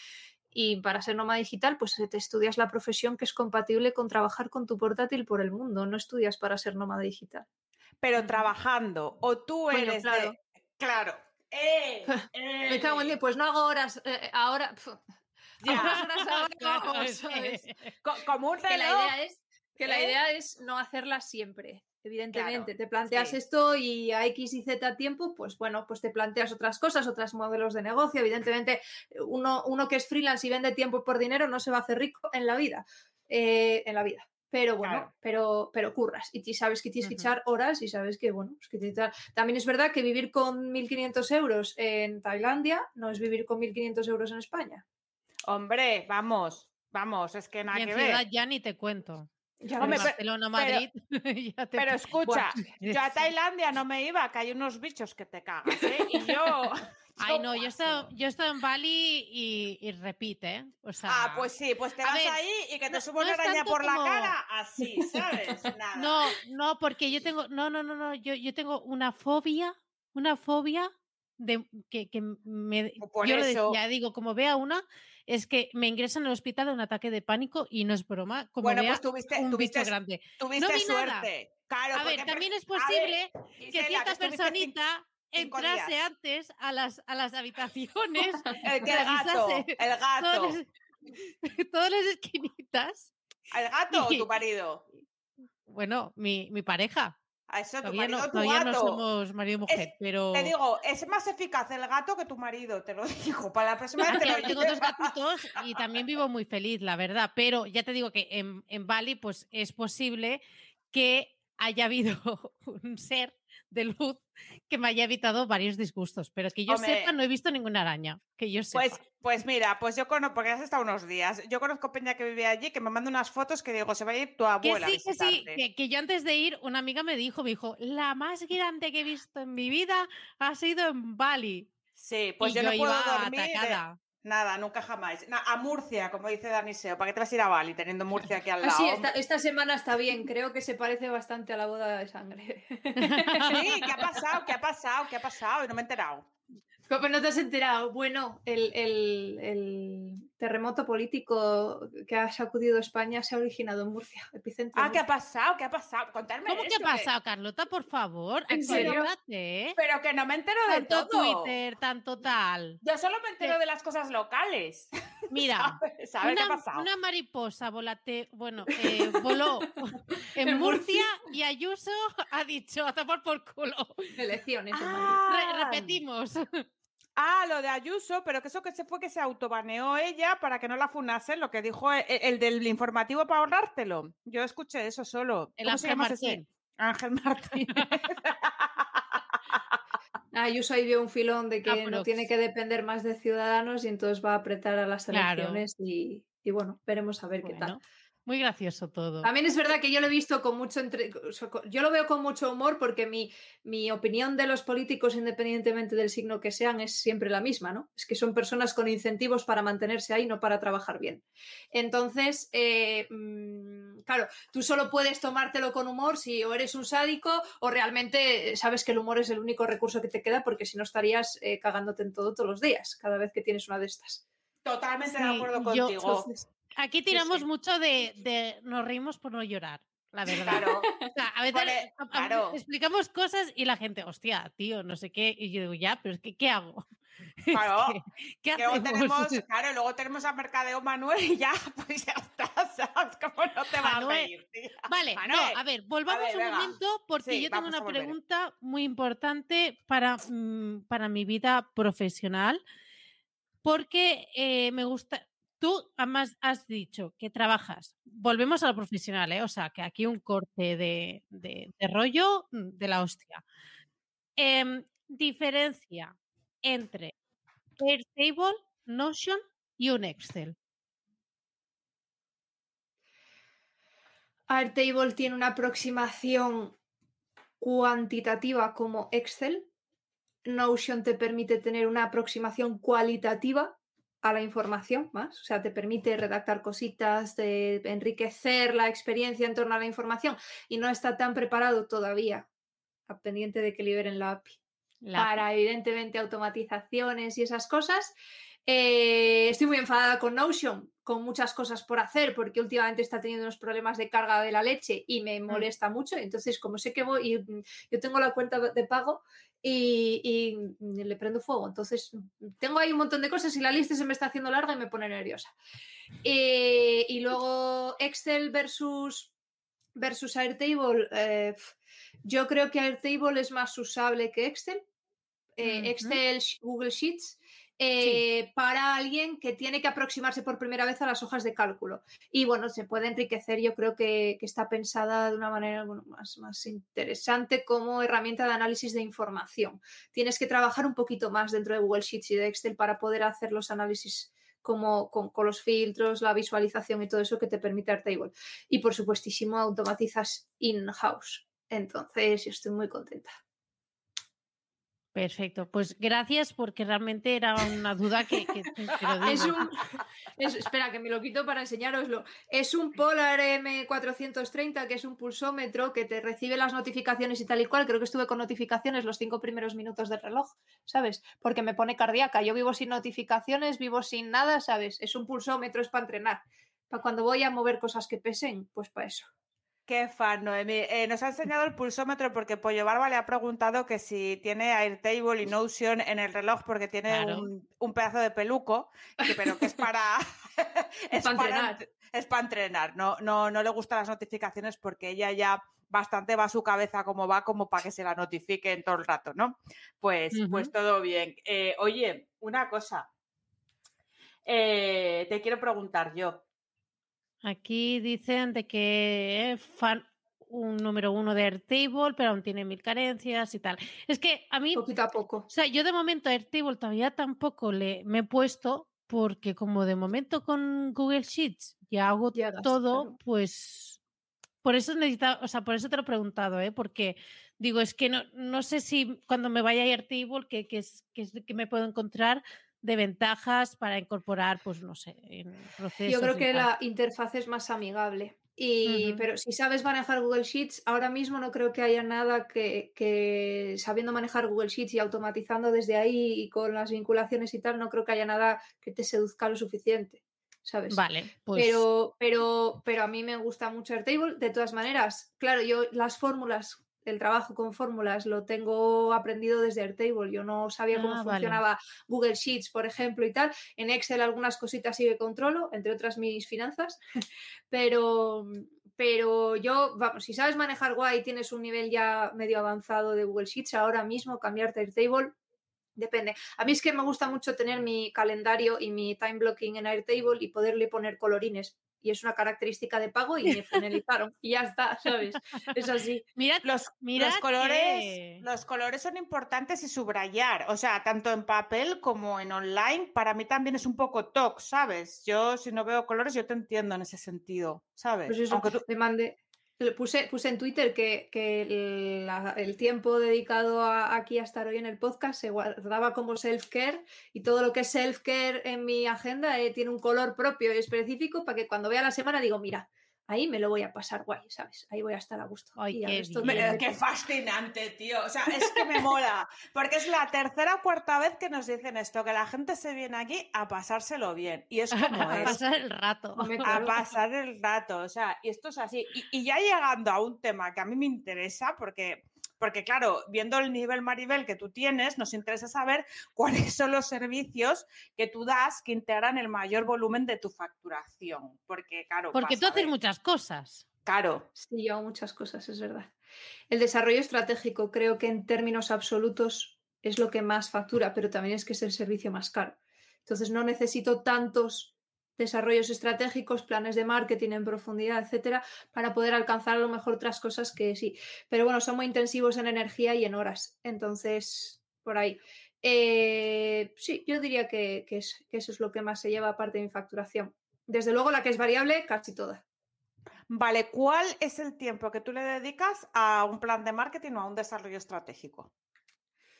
y para ser nómada digital, pues te estudias la profesión que es compatible con trabajar con tu portátil por el mundo. No estudias para ser nómada digital. Pero trabajando, o tú Bueno, eres claro. de... Claro. ¡Eh! Me cago en eh, pues no hago horas eh, ahora. pf, ya. Horas ahora Claro, ¿sabes? Co- Como un que la reloj. idea es que la ¿eh? idea es no hacerlas siempre evidentemente Claro, te planteas sí. esto y a X y Z tiempo pues bueno pues te planteas otras cosas otros modelos de negocio evidentemente uno, uno que es freelance y vende tiempo por dinero no se va a hacer rico en la vida eh, en la vida pero bueno, Claro. pero, pero curras y sabes que tienes que echar horas y sabes que, bueno, pues que te también es verdad que vivir con 1.500 euros en Tailandia no es vivir con 1.500 euros en España. Hombre, vamos, vamos, es que nada Y en que ciudad ver. ya ni te cuento. Ya pero- Barcelona, Madrid. ya te Pero escucha, Buah. yo a Tailandia no me iba, que hay unos bichos que te cagas, ¿eh? Y yo... Ay, no, yo he, estado, yo he estado en Bali y, y repite, ¿eh? O sea, Ah, pues sí, pues te vas ver, ahí y que te no- suba una araña por la cara, así, ¿sabes? Nada. No, no, porque yo tengo, no, no, no, no, yo, yo tengo una fobia, una fobia de que, que me, Por yo eso- decía, digo, como vea una, es que me ingresan al hospital de un ataque de pánico y no es broma, como bueno, vea pues tuviste, un tuviste, bicho grande. tuviste vi nada. suerte. Claro, A ver, también es ver, posible que cierta personita entrase días. antes a las, a las habitaciones, El, que el gato, el gato. todas las, todas las esquinitas. ¿El gato o tu marido? Bueno, mi, mi pareja. A eso, tu Todavía, marido no, o tu todavía no gato. somos marido y mujer, pero... Te digo, es más eficaz el gato que tu marido, te lo digo. Para la próxima vez Ah, te lo tengo dos gatitos y también vivo muy feliz, la verdad. Pero ya te digo que en, en Bali, pues es posible que haya habido un ser de luz que me haya evitado varios disgustos. Pero que yo Hombre. sepa, no he visto ninguna araña. Que yo sepa. Pues, pues mira, pues yo conozco, porque has estado unos días, yo conozco Peña que vive allí, que me manda unas fotos que digo, se va a ir tu que abuela sí, a que sí, que, que yo antes de ir, una amiga me dijo, me dijo, la más grande que he visto en mi vida ha sido en Bali. Sí, pues y yo, yo, no puedo dormir. de- atacada. Nada, nunca jamás. A Murcia, como dice Dani Seo, ¿para qué te vas a ir a Bali teniendo Murcia aquí al Ah, lado? sí, esta, esta semana está bien, creo que se parece bastante a la boda de sangre. Sí, ¿qué ha pasado? ¿Qué ha pasado? ¿Qué ha pasado? Y no me he enterado. Pero no te has enterado. Bueno, el, el- el terremoto político que ha sacudido España se ha originado en Murcia, epicentro. Ah, ¿qué ha pasado? ¿Qué ha pasado? Contadme ¿Cómo que ha pasado, Carlota? Por favor. ¿En serio? ¿eh? Pero que no me entero de Tanto todo. Twitter, tanto tal. Yo solo me entero de las cosas locales. Mira, ¿Sabes? ¿Sabes qué ha una, pasado? una mariposa volate, bueno, eh, voló en En Murcia y Ayuso ha dicho a tomar por culo. Elecciones. Ah, Re- repetimos. Ah, lo de Ayuso, pero que eso que se fue que se autobaneó ella para que no la funasen, lo que dijo el, el del informativo para ahorrártelo. Yo escuché eso solo. El ¿Cómo se Ángel llama ese? Martín. Ángel Martín. Ayuso ahí vio un filón de que no tiene que depender más de ciudadanos y entonces va a apretar a las Claro. elecciones y, y bueno, veremos a ver qué tal. Muy gracioso todo. También es verdad que yo lo he visto con mucho entre... yo lo veo con mucho humor porque mi, mi opinión de los políticos, independientemente del signo que sean, es siempre la misma, ¿no? Es que son personas con incentivos para mantenerse ahí, no para trabajar bien. Entonces, eh, mm, claro, tú solo puedes tomártelo con humor si o eres un sádico o realmente sabes que el humor es el único recurso que te queda porque si no estarías eh, cagándote en todo todos los días, cada vez que tienes una de estas. Totalmente de acuerdo yo- contigo. Aquí tiramos sí. mucho de, de nos reímos por no llorar, la verdad. Claro. O sea, a veces Vale, claro. explicamos cosas y la gente, hostia, tío, no sé qué. Y yo digo, ya, pero es que, ¿qué hago? Es Claro, que, ¿Qué Que luego tenemos, claro, luego tenemos a Mercadeo Manuel y ya, pues ya está, ¿sabes? Como no te vas a reír, tía? Vale, no, a ver, volvamos ver, un venga. momento porque Sí, yo tengo una pregunta muy importante para, mm, para mi vida profesional. Porque eh, me gusta. Tú además has dicho que trabajas. Volvemos a lo profesional, ¿eh? O sea, que aquí un corte de, de- rollo mm, de la hostia. Em, diferencia entre Airtable, Notion y un Excel. Airtable tiene una aproximación cuantitativa como Excel. Notion te permite tener una aproximación cualitativa a la información más, o sea, te permite redactar cositas, de enriquecer la experiencia en torno a la información y no está tan preparado todavía, a pendiente de que liberen la API La- para evidentemente automatizaciones y esas cosas. Eh, estoy muy enfadada con Notion, con muchas cosas por hacer, porque últimamente está teniendo unos problemas de carga de la leche y me molesta mucho. Entonces, como sé que voy, y, mm, yo tengo la cuenta de pago y, y, mm, le prendo fuego. Entonces, mm, tengo ahí un montón de cosas y la lista se me está haciendo larga y me pone nerviosa. Eh, y luego Excel versus, versus Airtable. eh, yo creo que Airtable es más usable que Excel. Eh. Excel, Google Sheets, eh, para alguien que tiene que aproximarse por primera vez a las hojas de cálculo. Y bueno, se puede enriquecer, yo creo que, está pensada de una manera más, interesante como herramienta de análisis de información. Tienes que trabajar un poquito más dentro de Google Sheets y de Excel para poder hacer los análisis como con, con los filtros, la visualización y todo eso que te permite Airtable. Y por supuestísimo, automatizas in-house. Entonces, yo estoy muy contenta. Perfecto, pues gracias porque realmente era una duda que, que- Es un, es- espera, que me lo quito para enseñároslo. Es un Polar M430, que es un pulsómetro que te recibe las notificaciones y tal y cual. Creo que estuve con notificaciones los cinco primeros minutos del reloj, ¿sabes? Porque me pone cardíaca. Yo vivo sin notificaciones, vivo sin nada, ¿sabes? Es un pulsómetro, es para entrenar. Para cuando voy a mover cosas que pesen, pues para eso. Qué fan, Noemi. Eh, nos ha enseñado el pulsómetro porque Pollo Barba le ha preguntado que si tiene Airtable y Notion en el reloj porque tiene Claro. un, un pedazo de peluco, que- pero que es para... es pa' para entrenar. ent- es para entrenar. No, no, no le gustan las notificaciones porque ella ya bastante va a su cabeza como va, como para que se la notifiquen todo el rato, ¿no? Pues, pues todo bien. Eh, oye, una cosa. Eh, te quiero preguntar yo. Aquí dicen de que es fan un número uno de Airtable, pero aún tiene mil carencias y tal. Es que a mí, o Poquito a poco. sea, yo de momento a Airtable todavía tampoco le me he puesto porque como de momento con Google Sheets ya hago Llegas, todo, claro. pues por eso necesita, o sea, por eso te lo he preguntado, ¿eh? Porque digo, es que no, no sé si cuando me vaya a Airtable, que, que, es, que, es- que me puedo encontrar de ventajas para incorporar, pues no sé, en procesos. Yo creo que la interfaz es más amigable. Y. Pero si sabes manejar Google Sheets, ahora mismo no creo que haya nada que, que sabiendo manejar Google Sheets y automatizando desde ahí y con las vinculaciones y tal, no creo que haya nada que te seduzca lo suficiente, ¿sabes? Vale, pues Pero, pero, pero a mí me gusta mucho Airtable. De todas maneras, claro, yo las fórmulas, el trabajo con fórmulas lo tengo aprendido desde Airtable. Yo no sabía cómo Ah, vale. funcionaba Google Sheets, por ejemplo, y tal. En Excel algunas cositas sí que controlo, entre otras mis finanzas. Pero, pero yo, vamos, si sabes manejar guay y tienes un nivel ya medio avanzado de Google Sheets, ahora mismo cambiarte a Airtable Depende. A mí es que me gusta mucho tener mi calendario y mi time blocking en Airtable y poderle poner colorines. Y es una característica de pago y me finalizaron. y ya está, ¿sabes? Es así. mirad, Los, Mira los colores, que- los colores son importantes y subrayar, o sea, tanto en papel como en online, para mí también es un poco toc, ¿sabes? Yo si no veo colores, yo te entiendo en ese sentido, ¿sabes? Pues eso, Aunque tú- le mandé. Puse, puse en Twitter que, que el, tiempo dedicado aquí a estar hoy en el podcast se guardaba como self-care y todo lo que es self-care en mi agenda eh, tiene un color propio y específico para que cuando vea la semana digo, mira, ahí me lo voy a pasar guay, ¿sabes? Ahí voy a estar a gusto. Ay, qué qué fascinante, tío. O sea, es que me mola. Porque es la tercera o cuarta vez que nos dicen esto, que la gente se viene aquí a pasárselo bien. Y es como a es. pasar el rato. A pasar el rato. O sea, y esto es así. Y, y ya llegando a un tema que a mí me interesa, porque, porque claro, viendo el nivel Maribel que tú tienes, nos interesa saber cuáles son los servicios que tú das que integran el mayor volumen de tu facturación. Porque, claro, Porque tú haces muchas cosas. Claro. Sí, yo hago muchas cosas, es verdad. El desarrollo estratégico creo que en términos absolutos es lo que más factura, pero también es que es el servicio más caro. Entonces no necesito tantos desarrollos estratégicos, planes de marketing en profundidad, etcétera, para poder alcanzar a lo mejor otras cosas que sí. Pero bueno, son muy intensivos en energía y en horas. Entonces, por ahí. Eh, sí, yo diría que, que es- que eso es lo que más se lleva aparte de mi facturación. Desde luego, la que es variable, casi toda. Vale, ¿cuál es el tiempo que tú le dedicas a un plan de marketing o a un desarrollo estratégico?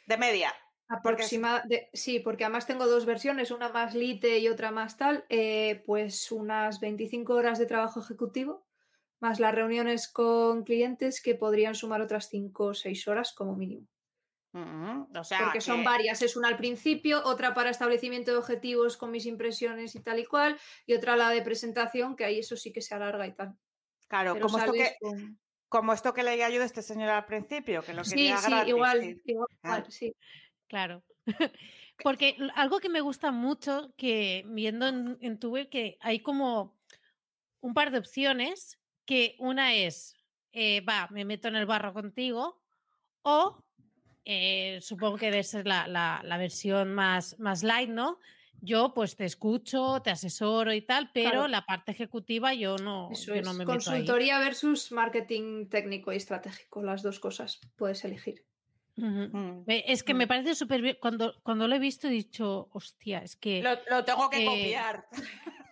De media. Porque es- Aproxima de- sí, porque además tengo dos versiones, una más lite y otra más tal, eh, pues unas 25 horas de trabajo ejecutivo, más las reuniones con clientes que podrían sumar otras 5 o 6 horas como mínimo. Mm, o sea, Porque son varias, es una al principio, otra para establecimiento de objetivos con mis impresiones y tal y cual, y otra la de presentación, que ahí eso sí que se alarga y tal. Claro, Pero como esto, que, con- como esto que leía yo de este señor al principio, que lo Sí, quería sí, gratis, igual, sí. igual, Ah. igual, sí. Claro. Porque algo que me gusta mucho, que viendo en, en tu web, que hay como un par de opciones, que una es, eh, va, me meto en el barro contigo, o eh, supongo que debe ser la, la- la versión más, más light, ¿no? Yo pues te escucho, te asesoro y tal, pero Claro. la parte ejecutiva yo no, Eso yo es. no me meto ahí. Consultoría versus marketing técnico y estratégico, las dos cosas puedes elegir. Mm. Es que me Mm. parece súper bien. Cuando, cuando lo he visto he dicho, hostia, es que... Lo, lo tengo que Eh, copiar.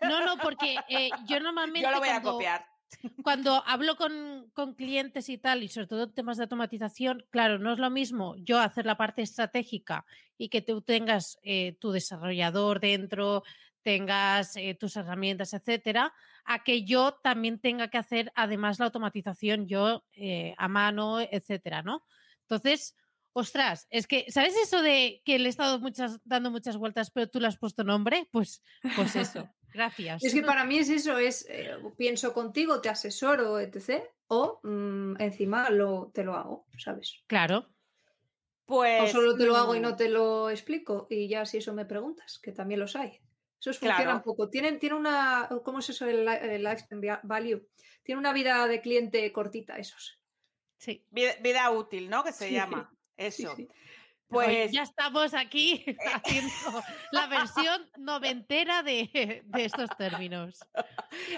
No, no, porque eh, yo normalmente Yo lo voy a cuando, copiar. cuando hablo con, con clientes y tal, y sobre todo temas de automatización, claro, no es lo mismo yo hacer la parte estratégica y que tú tengas eh, tu desarrollador dentro, tengas tus herramientas, etcétera, a que yo también tenga que hacer además la automatización yo a mano, etcétera, ¿no? Entonces, ostras, es que, ¿sabes eso de que le he estado muchas, dando muchas vueltas, pero tú le has puesto nombre? Pues, pues eso, gracias. Es que para mí es eso, es eh, pienso contigo, te asesoro, etc. O mm, encima lo, te lo hago, ¿sabes? Claro. Pues, O solo te lo hago y mm, no te lo explico y ya si eso me preguntas, que también los hay. Eso funciona Claro. un poco. Tienen, tiene una, ¿cómo es eso el, el lifetime value? Tiene una vida de cliente cortita esos. Sí. Vida, vida útil, ¿no? Que se Sí. llama. Eso. sí. Pues ya estamos aquí haciendo la versión noventera de, de estos términos.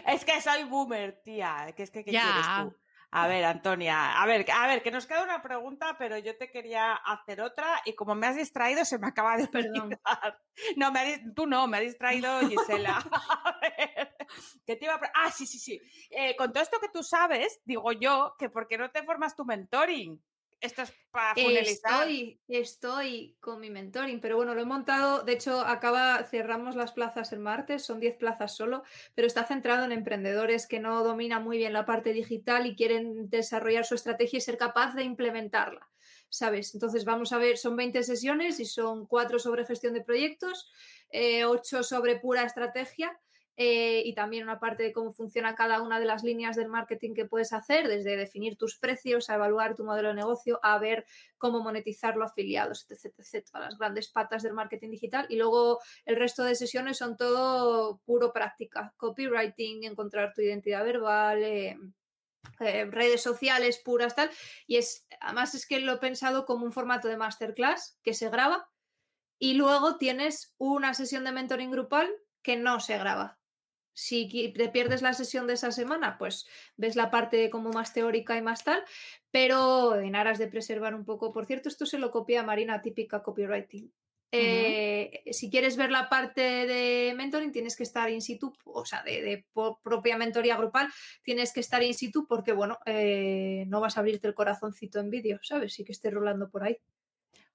es que soy boomer, tía. Que es que ¿qué Ya. quieres tú? A ver, Antonia, a ver, a ver, que nos queda una pregunta, pero yo te quería hacer otra y como me has distraído se me acaba de Perdón. olvidar. No, me ha tú no, me ha distraído Gisela. A ver, ¿qué te iba a Ah, sí, sí, sí. Eh, con todo esto que tú sabes, digo yo, que ¿por qué no te formas tu mentoring? Esto es para finalizar. Estoy, con mi mentoring, pero bueno, lo he montado. De hecho, acaba, cerramos las plazas el martes, son 10 plazas solo, pero está centrado en emprendedores que no dominan muy bien la parte digital y quieren desarrollar su estrategia y ser capaz de implementarla. ¿Sabes? Entonces vamos a ver, son 20 sesiones y son 4 sobre gestión de proyectos, eh, 8 sobre pura estrategia eh, y también una parte de cómo funciona cada una de las líneas del marketing que puedes hacer, desde definir tus precios, a evaluar tu modelo de negocio, a ver cómo monetizarlo, afiliados, etc, etc, las grandes patas del marketing digital. Y luego el resto de sesiones son todo puro práctica, copywriting, encontrar tu identidad verbal. Eh, eh, redes sociales puras tal y es además es que lo he pensado como un formato de masterclass que se graba y luego tienes una sesión de mentoring grupal que no se graba si te pierdes la sesión de esa semana, pues ves la parte como más teórica y más tal, pero en aras de preservar un poco, por cierto, esto se lo copia Marina, típica copywriting. Eh, si quieres ver la parte de mentoring, tienes que estar in situ, o sea, de, propia mentoría grupal, tienes que estar in situ porque, bueno, eh, no vas a abrirte el corazoncito en vídeo, ¿sabes? Sí que esté rolando por ahí.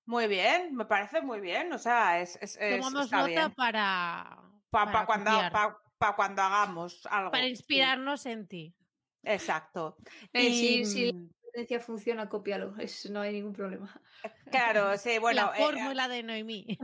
Muy bien, me parece muy bien. O sea, es. es, Tomamos nota para. para cuando, para cuando hagamos algo. Para inspirarnos en ti. Exacto. Eh, y... si, la tendencia funciona, cópialo, es, no hay ningún problema. Eh, claro, sí, bueno. La eh, fórmula de Noemí.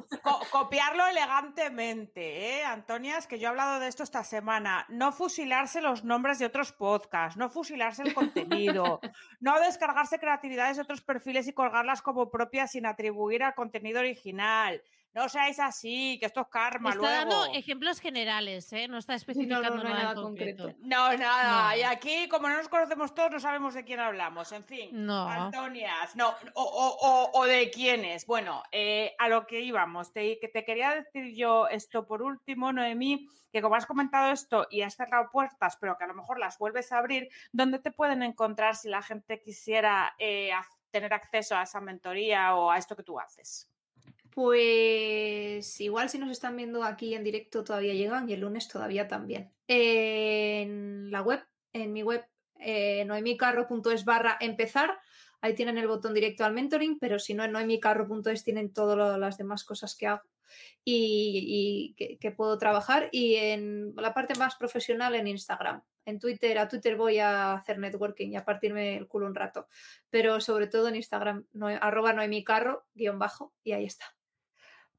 copiarlo elegantemente, ¿eh, Antonia? Es que yo he hablado de esto esta semana. No fusilarse los nombres de otros podcasts, no fusilarse el contenido, no descargarse creatividades de otros perfiles y colgarlas como propias sin atribuir al contenido original no seáis así, que esto es karma está dando ejemplos generales, ¿eh? No está especificando nada, concreto. No, nada. Y aquí, como no nos conocemos todos, no sabemos de quién hablamos. En fin, no. Antonias, no, o, de quiénes. Bueno, eh, a lo que íbamos. Te, que te quería decir yo esto por último, Noemí, que como has comentado esto y has cerrado puertas, pero que a lo mejor las vuelves a abrir, ¿dónde te pueden encontrar si la gente quisiera eh, tener acceso a esa mentoría o a esto que tú haces? Pues igual si nos están viendo aquí en directo todavía llegan y el lunes todavía también. En la web, en mi web, eh, noemicarro.es barra empezar, ahí tienen el botón directo al mentoring, pero si no en noemicarro.es tienen todas las demás cosas que hago y, que, puedo trabajar. Y en la parte más profesional en Instagram. En Twitter, a Twitter voy a hacer networking y a partirme el culo un rato. Pero sobre todo en Instagram, no, arroba noemicarro, guion bajo, y ahí está.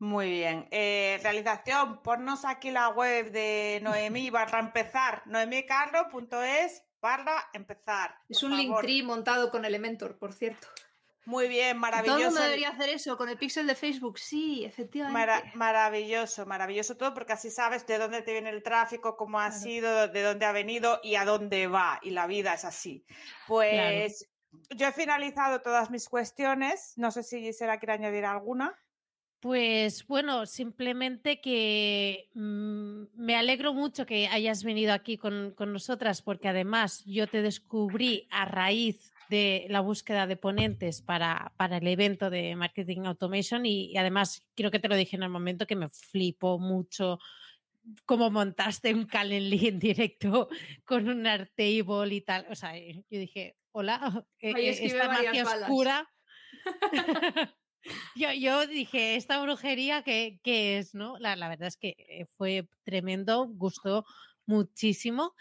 Muy bien. Eh, realización, ponnos aquí la web de Noemí barra empezar, noemicarro.es barra empezar. Es un link tree montado con Elementor, por cierto. Muy bien, maravilloso. Todo el mundo debería hacer eso con el pixel de Facebook, sí, efectivamente. maravilloso, maravilloso todo, porque así sabes de dónde te viene el tráfico, cómo ha sido, de dónde ha venido y a dónde va. Y la vida es así. Pues yo he finalizado todas mis cuestiones. No sé si Gisela quiere añadir alguna. Pues bueno, simplemente que mm, me alegro mucho que hayas venido aquí con, nosotras, porque además yo te descubrí a raíz de la búsqueda de ponentes para, para el evento de Marketing Automation y, además creo que te lo dije en el momento que me flipó mucho cómo montaste un Calendly en directo con un Artable y tal. O sea, yo dije, hola, eh, eh, esta magia oscura. Yo, dije, esta brujería, ¿qué, es? ¿no? La, verdad es que eh, fue tremendo, gustó muchísimo.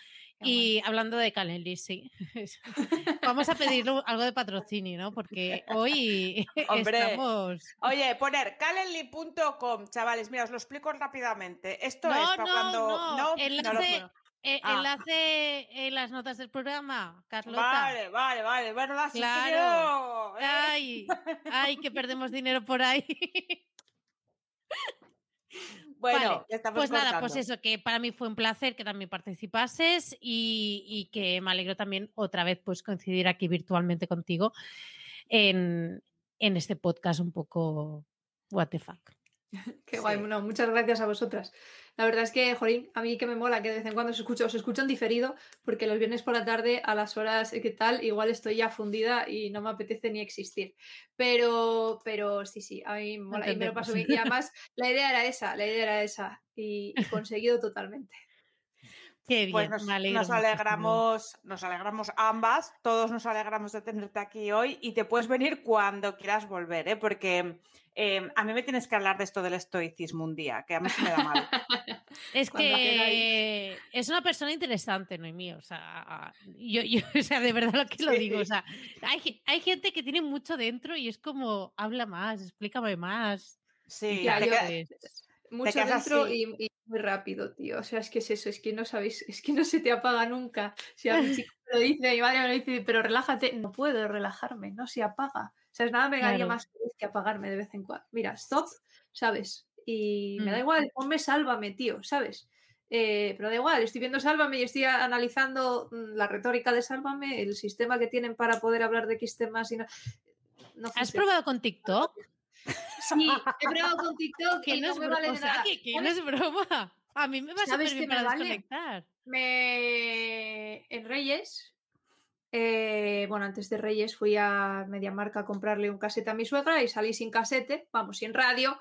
y hablando de Calendly, sí. Vamos a pedir algo de patrocinio, ¿no? Porque hoy estamos... Oye, poner calendly.com, chavales, mira, os lo explico rápidamente. Esto es para cuando... No, no, eh, ah. Enlace en las notas del programa, Carlota. Vale, vale, vale. Bueno, la claro. ¿eh? Ay, ay, que perdemos dinero por ahí. Bueno, pues nada, pues eso, que para mí fue un placer que también participases y, y, que me alegro también otra vez pues coincidir aquí virtualmente contigo en, en este podcast un poco what the fuck. Qué guay, bueno, muchas gracias a vosotras. La verdad es que, Jorín, a mí que me mola que de vez en cuando os escucho, os escucho en diferido, porque los viernes por la tarde a las horas que tal, igual estoy ya fundida y no me apetece ni existir. Pero, pero sí, sí, a mí me mola y me lo paso bien. Y además, la idea era esa, la idea era esa, y, conseguido totalmente. Qué bien, Pues nos, me alegro nos muchísimo. alegramos, nos alegramos ambas, todos nos alegramos de tenerte aquí hoy y te puedes venir cuando quieras volver, ¿eh? porque eh, a mí me tienes que hablar de esto del estoicismo un día, que a mí se me da mal. Es Cuando que es una persona interesante, Noemí. O sea, yo, yo, o sea, de verdad lo que lo digo. O sea, hay, hay gente que tiene mucho dentro y es como, habla más, explícame más. Sí, Ya, te yo- queda- Mucho dentro y, y muy rápido, tío. O sea, es que es eso, es que no sabéis, es que no se te apaga nunca. Si a mi chico me lo dice, mi madre me lo dice, pero relájate, no puedo relajarme, no se apaga. O sea, nada me haría Claro. más feliz que apagarme de vez en cuando. Mira, stop, ¿sabes? Y me da Mm. igual, ponme sálvame, tío, ¿sabes? Eh, pero da igual, estoy viendo Sálvame y estoy a- analizando mm, la retórica de Sálvame, el sistema que tienen para poder hablar de X temas y no. no ¿Has probado con TikTok? Sí, he probado con TikTok Que y no no es me bro- vale o de sea, nada. que, que no ¿Sabes? es broma. A mí me va ¿Sabes súper bien me para vale? desconectar. Me... En Reyes, eh, bueno, antes de Reyes fui a Mediamarca a comprarle un casete a mi suegra y salí sin casete, vamos, sin radio,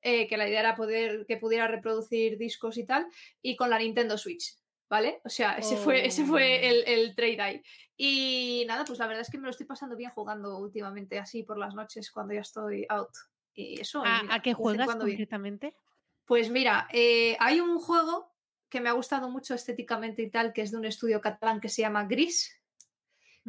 eh, que la idea era poder que pudiera reproducir discos y tal, y con la Nintendo Switch, ¿vale? O sea, ese fue, ese Oh. fue el, el trade ahí. Y nada, pues la verdad es que me lo estoy pasando bien jugando últimamente así por las noches cuando ya estoy out. Y eso. y ¿A, mira, a qué juegas bien. concretamente? Pues mira, eh, hay un juego que me ha gustado mucho estéticamente y tal, que es de un estudio catalán que se llama Gris,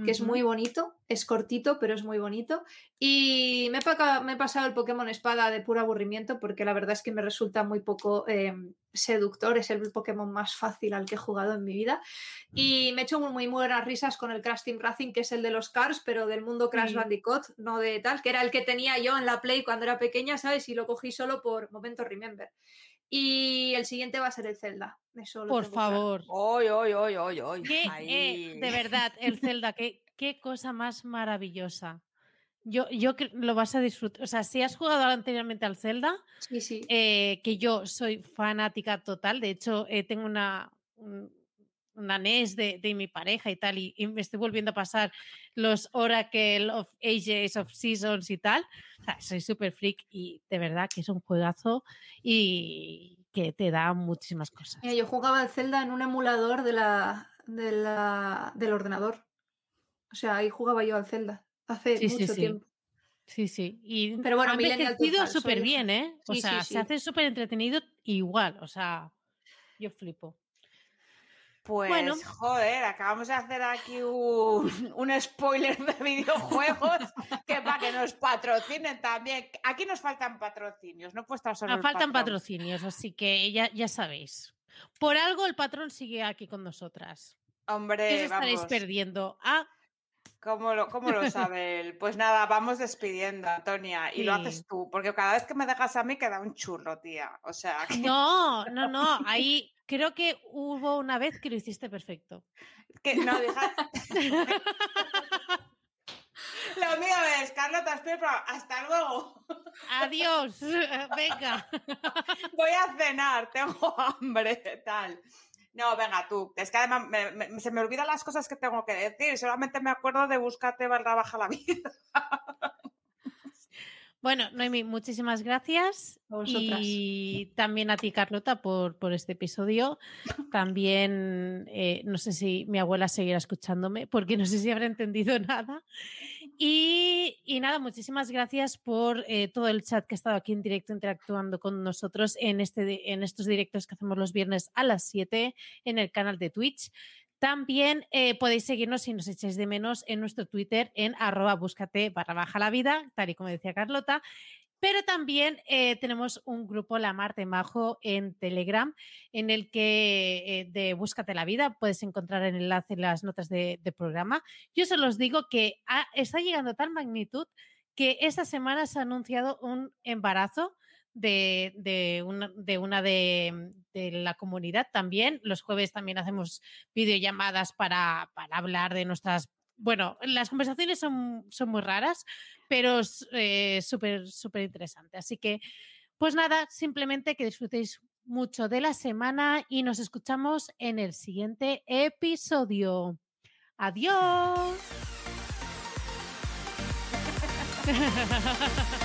que es muy bonito, es cortito, pero es muy bonito. Y me he, paca- me he pasado el Pokémon Espada de puro aburrimiento, porque la verdad es que me resulta muy poco eh, seductor, es el Pokémon más fácil al que he jugado en mi vida. Y me he hecho muy, muy buenas risas con el Crash Team Racing, que es el de los Cars, pero del mundo Crash Sí. Bandicoot, no de tal, que era el que tenía yo en la Play cuando era pequeña, ¿sabes? Y lo cogí solo por momento Remember. Y el siguiente va a ser el Zelda. Eso lo Por favor. Hoy, hoy, hoy, hoy, hoy. Qué, eh, de verdad, el Zelda, qué, qué cosa más maravillosa. Yo, yo cre- lo vas a disfrutar. O sea, si has jugado anteriormente al Zelda, Sí, sí. eh, que yo soy fanática total. De hecho, eh, tengo una, un- una NES de, de mi pareja y tal, y, y me estoy volviendo a pasar los Oracle of Ages, of Seasons y tal. O sea, soy súper freak y de verdad que es un juegazo y que te da muchísimas cosas. Mira, yo jugaba al Zelda en un emulador de la, de la, del ordenador. O sea, ahí jugaba yo al Zelda hace Sí, mucho sí. tiempo. Sí, sí. Y Pero bueno, ha envejecido súper bien, ¿eh? O Sí, sí, sea, se hace súper entretenido igual. O sea, yo flipo. Pues, Bueno. joder, acabamos de hacer aquí un, un spoiler de videojuegos que para que nos patrocinen también. Aquí nos faltan patrocinios, no puede estar solo el faltan patrón. patrocinios, así que ya, ya sabéis. Por algo el patrón sigue aquí con nosotras. ¿Qué os Hombre, estaréis vamos, perdiendo? Ah, ¿cómo lo, cómo lo sabe él? Pues nada, vamos despidiendo, Antonia, y lo haces tú, porque cada vez que me dejas a mí queda un churro, tía. O sea, que, no, no, no. Ahí creo que hubo una vez que lo hiciste perfecto. que no, deja... Lo mío es, Carlota, espera, hasta luego. Adiós. Venga. Voy a cenar, tengo hambre, tal. No, venga, tú. Es que además me- me- se me olvidan las cosas que tengo que decir. Solamente me acuerdo de búscate barra baja la vida. Bueno, Noemi, muchísimas gracias. A vosotras. Y también a ti, Carlota, por, por este episodio. También, eh, no sé si mi abuela seguirá escuchándome, porque no sé si habrá entendido nada. Y, nada, muchísimas gracias por eh, todo el chat que ha estado aquí en directo interactuando con nosotros en, este, en estos directos que hacemos los viernes a las 7 en el canal de Twitch. También eh, podéis seguirnos si nos echáis de menos en nuestro Twitter en arroba búscate barra baja la vida, tal y como decía Carlota. Pero también eh, tenemos un grupo, La Marte Majo, en Telegram, en el que eh, de Búscate la Vida puedes encontrar el enlace en las notas de, programa. Yo solo os digo que está llegando a tal magnitud que esta semana se ha anunciado un embarazo de, una, de, la comunidad también. Los jueves también hacemos videollamadas para hablar de nuestras... Bueno, las conversaciones son, son muy raras, pero eh, súper, súper interesante. Así que, pues nada, simplemente que disfrutéis mucho de la semana y nos escuchamos en el siguiente episodio. Adiós.